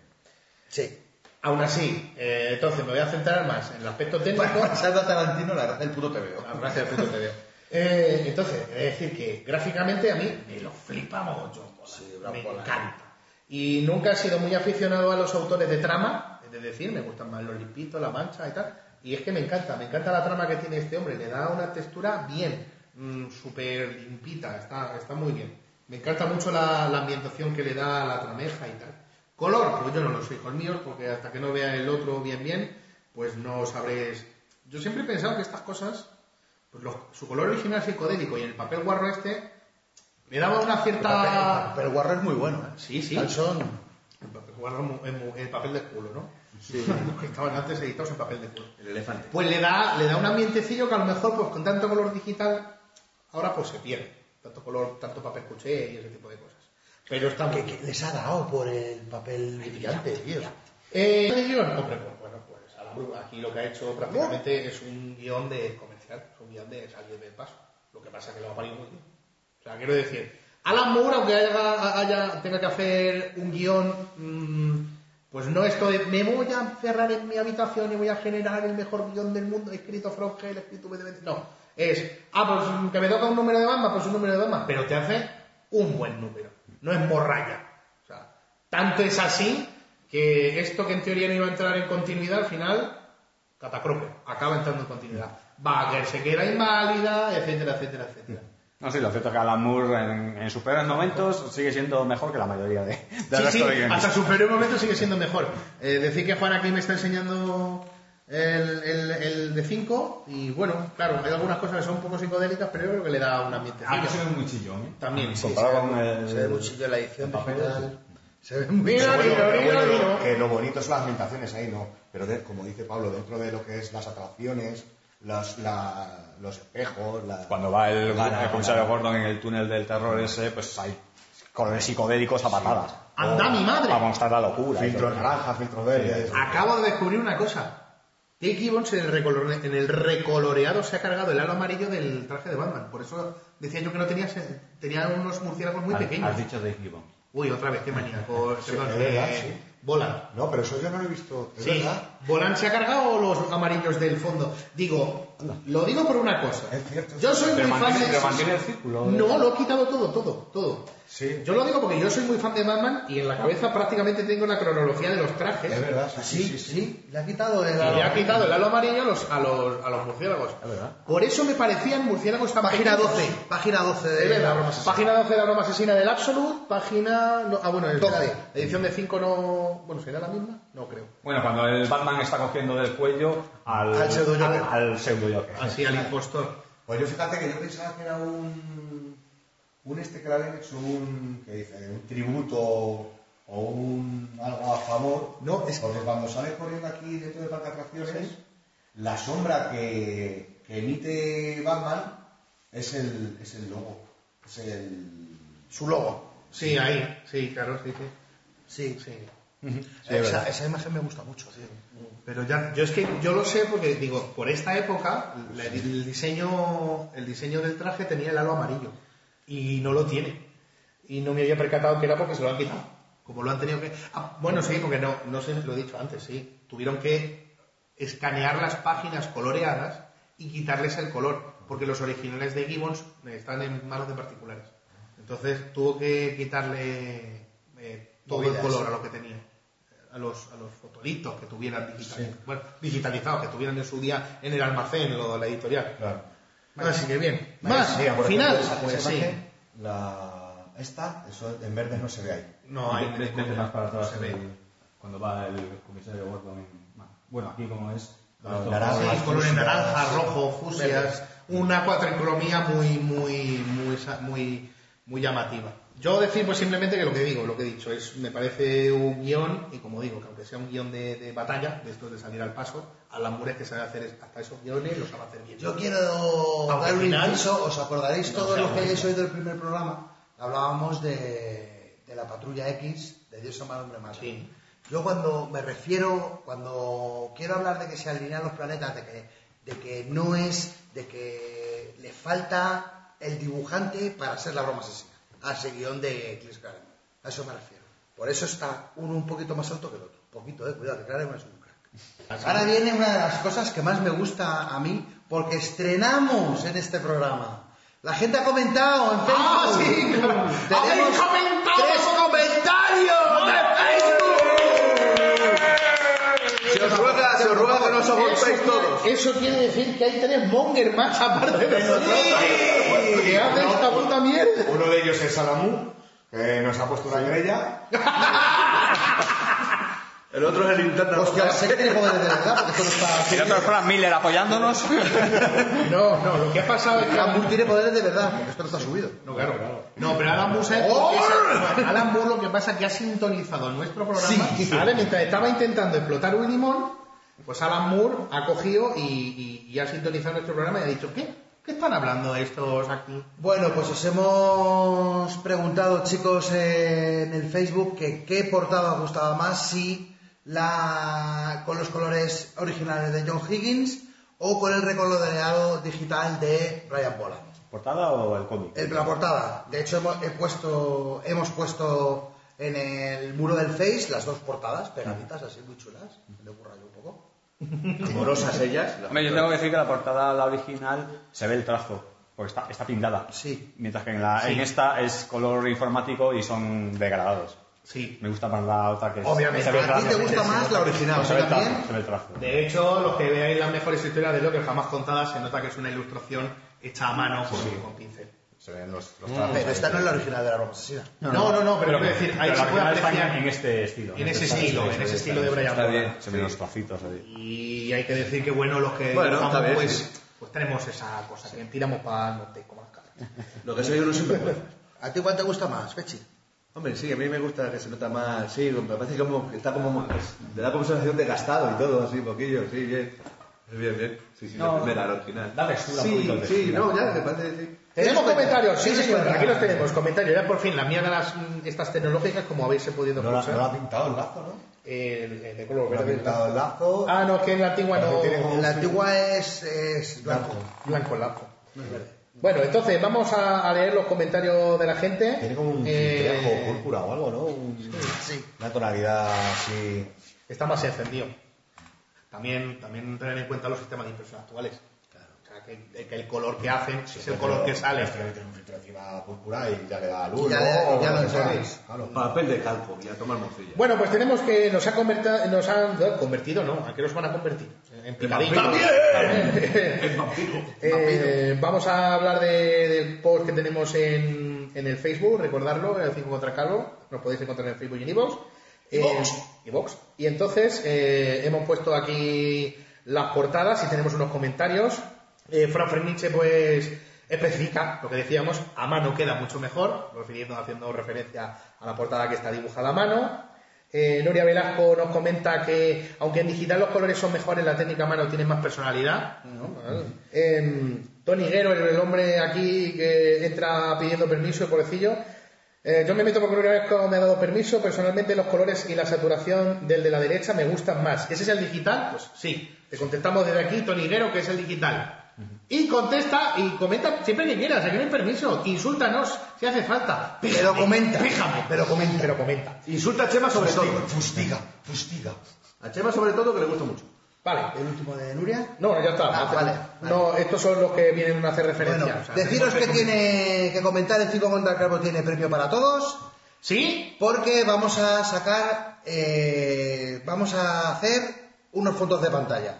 Sí. Aún así, eh, entonces me voy a centrar más en el aspecto técnico. Pasando a Tarantino, la gracia del puto te veo. La gracia del puto TV. Eh, entonces, de decir que gráficamente a mí me lo flipa mogollón. Sí, me encanta. Y nunca he sido muy aficionado a los autores de trama, es decir, me gustan más los limpitos, la mancha y tal. Y es que me encanta, me encanta la trama que tiene este hombre, le da una textura bien, mm, súper limpita, está, está muy bien. Me encanta mucho la, la ambientación que le da a la trameja y tal. Color, pues yo no lo sé, hijos míos, porque hasta que no vea el otro bien bien, pues no sabréis. Yo siempre he pensado que estas cosas, los- su color original psicodélico y el papel guarro este, le daba una cierta... Pero Guarro es muy bueno, ¿eh? Sí, sí. Calzón. El papel guarro el papel de culo, ¿no? Sí. Los que estaban antes editados en papel de culo. El elefante. Pues le da, le da un ambientecillo que a lo mejor pues con tanto color digital ahora pues se pierde. Tanto color, tanto papel cuché y ese tipo de cosas. Pero está muy ¿Qué, qué les ha dado por el papel brillante, tío? Eh, ¿el guion? Hombre, pues bueno, pues. Aquí lo que ha hecho prácticamente es un guion de comercial, es un guion de salir del paso. Lo que pasa es que lo ha parido muy bien. O sea, quiero decir, Alan Moore, aunque haya, tenga que hacer un guion, mm, pues no esto de me voy a encerrar en mi habitación y voy a generar el mejor guion del mundo, escrito From Hell, escrito. No, es, ah, pues que me toca un número de Batman, pues un número de Batman, pero te hace un buen número, no es morralla. O sea, tanto es así que esto que en teoría no iba a entrar en continuidad, al final, catacrope, acaba entrando en continuidad. Bagger se queda inválida, etcétera, etcétera, etcétera. No, sí, lo cierto es que Alan Moore en, en sus peores momentos sigue siendo mejor que la mayoría de, del Sí, sí, de hasta su peor momento sigue siendo mejor. Eh, decir que Juan aquí me está enseñando el, el, el de 5 y bueno, claro, hay algunas cosas que son un poco psicodélicas, pero yo creo que le da un ambiente. Ah, que se ve muy chillón, ¿eh? También, sí. Comparado con el... Se ve muchillo en la edición digital. Se ve muy Mira, Bueno, mira, pero mira, bueno, mira. que lo bonito son las ambientaciones ahí, ¿no? Pero de- como dice Pablo, dentro de lo que es las atracciones, los, la- los espejos, la... Cuando va el, Gana, el comisario gana. Gordon en el túnel del terror ese, pues hay colores psicodélicos a patadas. ¡Anda mi madre! Para mostrar la locura. todo. naranjas, filtros verdes. Acabo de descubrir una cosa. Dave Gibbons en el, recolore- en el recoloreado se ha cargado el halo amarillo del traje de Batman. Por eso decía yo que no tenía, se- tenía unos murciélagos muy pequeños. Has dicho de Gibbon. Uy, otra vez, qué maníaco. Perdón, es verdad, eh, sí. Volan. No, pero eso yo no lo he visto. ¿Es Sí, verdad? Volan se ha cargado los amarillos del fondo. Digo, lo digo por una cosa. Es cierto, Yo soy Pero muy fan de pero mantiene el círculo. de- No, lo he quitado todo, todo, todo. Sí. Yo lo digo porque yo soy muy fan de Batman y en la cabeza prácticamente tengo la cronología de los trajes. Es verdad, sí, Sí, sí, sí, sí. le ha quitado el... Y le ha quitado el halo amarillo a los, a los, a los murciélagos. Por eso me parecían murciélagos tan Página pequeños. 12, página 12 de Es verdad, la broma asesina. página 12 de la broma asesina del Absolute, página... no- ah, bueno, el 12. edición de 5 no... Bueno, ¿será la misma? No creo. Bueno, cuando el Batman está cogiendo del cuello al, Al pseudo Joker. al, al pseudo Joker. Así, al impostor. Pues yo fíjate que yo pensaba que era un. Un este hecho un. que dice? Un tributo o un. algo a favor. No, es- Porque cuando sale corriendo aquí dentro del parque de atracciones, la sombra que, que emite Batman es el, es el logo. Es el. Su logo. Sí, ahí. Sí, claro, sí, sí. Sí, sí. Esa, esa imagen me gusta mucho. Pero ya, yo es que yo lo sé porque digo, por esta época la- el diseño, el diseño del traje tenía el halo amarillo y no lo tiene. Y no me había percatado que era porque se lo han quitado. Como lo han tenido que. Ah, bueno, sí, porque no, no sé, lo he dicho antes, sí. Tuvieron que escanear las páginas coloreadas y quitarles el color, porque los originales de Gibbons están en manos de particulares. Entonces tuvo que quitarle eh, todo el color a lo que tenía a los, a los fotolitos que tuvieran digitalizados, bueno, digitalizados, que tuvieran en su día en el almacén, lo de la editorial. Claro. Así que bien. Vale, Más, sí, por final. ejemplo, esa- Pues esa sí. imagen, La, esta, eso en verde no se ve ahí. No, hay más para atrás se ve. el- cuando va el comisario Gordon. en- Bueno, aquí como es. Naranja. Sí, colores naranja, rojo, fusias, una cuatricromía muy, muy, muy, muy, muy llamativa. Yo decir pues simplemente que lo que digo, lo que he dicho, es me parece un guion, y como digo, que aunque sea un guion de, de batalla, de estos de salir al paso, Alan Moore es que sabe hacer hasta esos guiones los sabe hacer bien. Yo quiero Aunque dar un final- inciso, os acordaréis No todos los que hayáis oído el primer programa, hablábamos de, de la patrulla X, de Dios ama al hombre mata. Sí. Yo cuando me refiero, cuando quiero hablar de que se alinean los planetas, de que, de que no es, de que le falta el dibujante para ser la broma asesina, a ese guion de Chris Claremont. A eso me refiero. Por eso está uno un poquito más alto que el otro. Poquito, eh, cuidado, que es un crack. Ahora viene una de las cosas que más me gusta a mí, porque estrenamos en este programa. La gente ha comentado en Facebook. ¡Ah, sí! Tenemos ¡Habéis comentado! tres comentarios de Facebook. Se os ruega, se os ruega que no os agolpéis todos. Eso quiere decir que hay tres monger más aparte de nosotros. que hacen esta puta mierda. Uno de ellos es Salamu, que nos ha puesto una querella. El otro es el interno. Hostia, sé que tiene poderes de verdad, porque esto no está... El otro es Frank Miller apoyándonos. No, no, lo que ha pasado es que Alan Moore tiene poderes de verdad, porque esto no está subido. No, claro, claro. No, pero Alan Moore, ¿sabes por qué se- Alan Moore lo que pasa es que ha sintonizado nuestro programa. ¿vale? Mientras estaba intentando explotar un limón, pues Alan Moore ha cogido y, y- y ha sintonizado nuestro programa y ha dicho, ¿qué? ¿Qué están hablando estos aquí? Bueno, pues os hemos preguntado, chicos, en el Facebook que qué portada os gustaba más, si la con los colores originales de John Higgins o con el recoloreado digital de Brian Boland. ¿Portada o el cómic? El- la portada. De hecho, hemos, he puesto, hemos puesto en el muro del Face las dos portadas pegaditas, así muy chulas. Le ocurra yo un poco. Amorosas ellas. Hombre, yo tengo que decir que la portada, la original, se ve el trazo, porque está, está pintada. Sí. Mientras que en, la, Sí. en esta es color informático y son degradados. Sí. Me gusta más la otra que es- Obviamente. se ve el A ti te gusta más la original, se ¿a ve el trazo, también? se ve el trazo. De hecho, los que veáis las mejores historias de Locker jamás contadas, se nota que es una ilustración hecha a mano con, con pincel. Se ven los, los trazos. Pero esta no es la original de la broma asesina. No, no, no, pero, quiero decir, ahí pero se la puede apreciar. en, este estilo. En ese Está- estilo, en ese estilo de Brian bien, se ven los tracitos ahí. Y hay que decir que bueno, los que Bueno, dibujamos, bien, pues, sí. pues tenemos esa cosa que tiramos para el norte como las cabras. Lo que soy uno siempre puede. ¿A ti cuál te gusta más, Fechi? Hombre, sí, a mí me gusta que se nota más, sí, me parece como que está como, te da como sensación de gastado y todo, así, poquillo, sí, bien. Bien, bien. Sí, sí, la No, primera, la original. da textura, un Sí, poquito de sí, textura. no, ya, me parece, sí. Tenemos comentarios, sí, Sí, señor, sí, aquí los sí. tenemos, comentarios. Ya por fin, la mía de las, mm, estas tecnológicas, como habéis podido No la, escuchar. no la ha pintado el lazo, ¿no? el, el de color No ha verde. pintado el lazo. Ah, no, que en la antigua no. Como- La antigua es, es blanco. Blanco el lazo. No. Bueno, entonces vamos a, a leer los comentarios de la gente. Tiene como un Eh, púrpura o algo, ¿no? Un- Sí. Una tonalidad así. está más encendido. También, también tener en cuenta los sistemas de impresión actuales. O sea, que, que el color que hacen es el color que sale. Le tiene un filtro encima púrpura y ya le da luz. Y ya ¿no? ya lo. Claro. Papel de calco y a tomar morcilla. Bueno, pues tenemos que nos, ha converta- nos han convertido, ¿no? ¿A qué nos van a convertir? En picadillo. Eh, vamos a hablar de- del post que tenemos en, en el Facebook, recordarlo, el 5 contra Calvo. Nos podéis encontrar en Facebook y en iVoox. Eh, iVoox. Y entonces eh, hemos puesto aquí las portadas y tenemos unos comentarios. Eh, Fran Ferniche, pues especifica lo que decíamos, a mano queda mucho mejor, refiriendo, haciendo referencia a la portada que está dibujada a mano. Eh, Nuria Velasco nos comenta que, aunque en digital los colores son mejores, la técnica a mano tiene más personalidad. ¿no? Eh, Tony Guero, el, el hombre aquí que entra pidiendo permiso, el pobrecillo. Eh, yo me meto porque Nuria Velasco me ha dado permiso. Personalmente, los colores y la saturación del de la derecha me gustan más. ¿Ese es el digital? Pues sí. Te contestamos desde aquí, Tony Guero, que es el digital. Y contesta y comenta siempre que quieras, aquí no hay permiso. Insúltanos si hace falta. Pero comenta. Fíjame, pero comenta. Pero comenta. Insulta a Chema sobre todo. Fustiga, fustiga. A Chema sobre todo que le gusta mucho. Vale. El último de Nuria. No, ya está. Ah, vale, No, estos son los que vienen a hacer referencia. Bueno, o sea, deciros que tiene que comentar el 5 contra el Calvo tiene premio para todos. ¿Sí? Porque vamos a sacar, eh, vamos a hacer unos fondos de pantalla.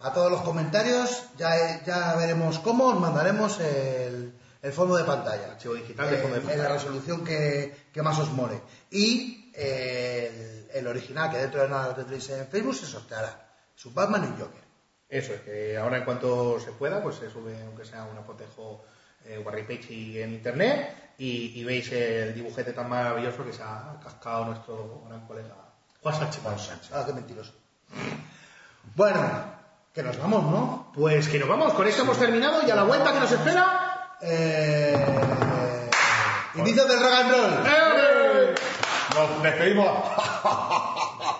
A todos los comentarios ya, ya veremos cómo os mandaremos el, el fondo de pantalla. Archivo digital de fondo de Eh, pantalla. En la resolución que, que más os mole. Y eh, el, el original, que dentro de nada lo tendréis en Facebook, se sorteará. Su Batman y Joker. Eso es, que ahora en cuanto se pueda, pues se sube, aunque sea una fotejo eh, Warripage y en internet, y, y veis el dibujete tan maravilloso que se ha cascado nuestro gran colega Juan Sánchez. Ah, qué mentiroso. Bueno, que nos vamos, ¿no? Pues que nos vamos, con esto hemos terminado y a la vuelta que nos espera. Eh, inicios del rock and roll. ¡Eh! Nos despedimos.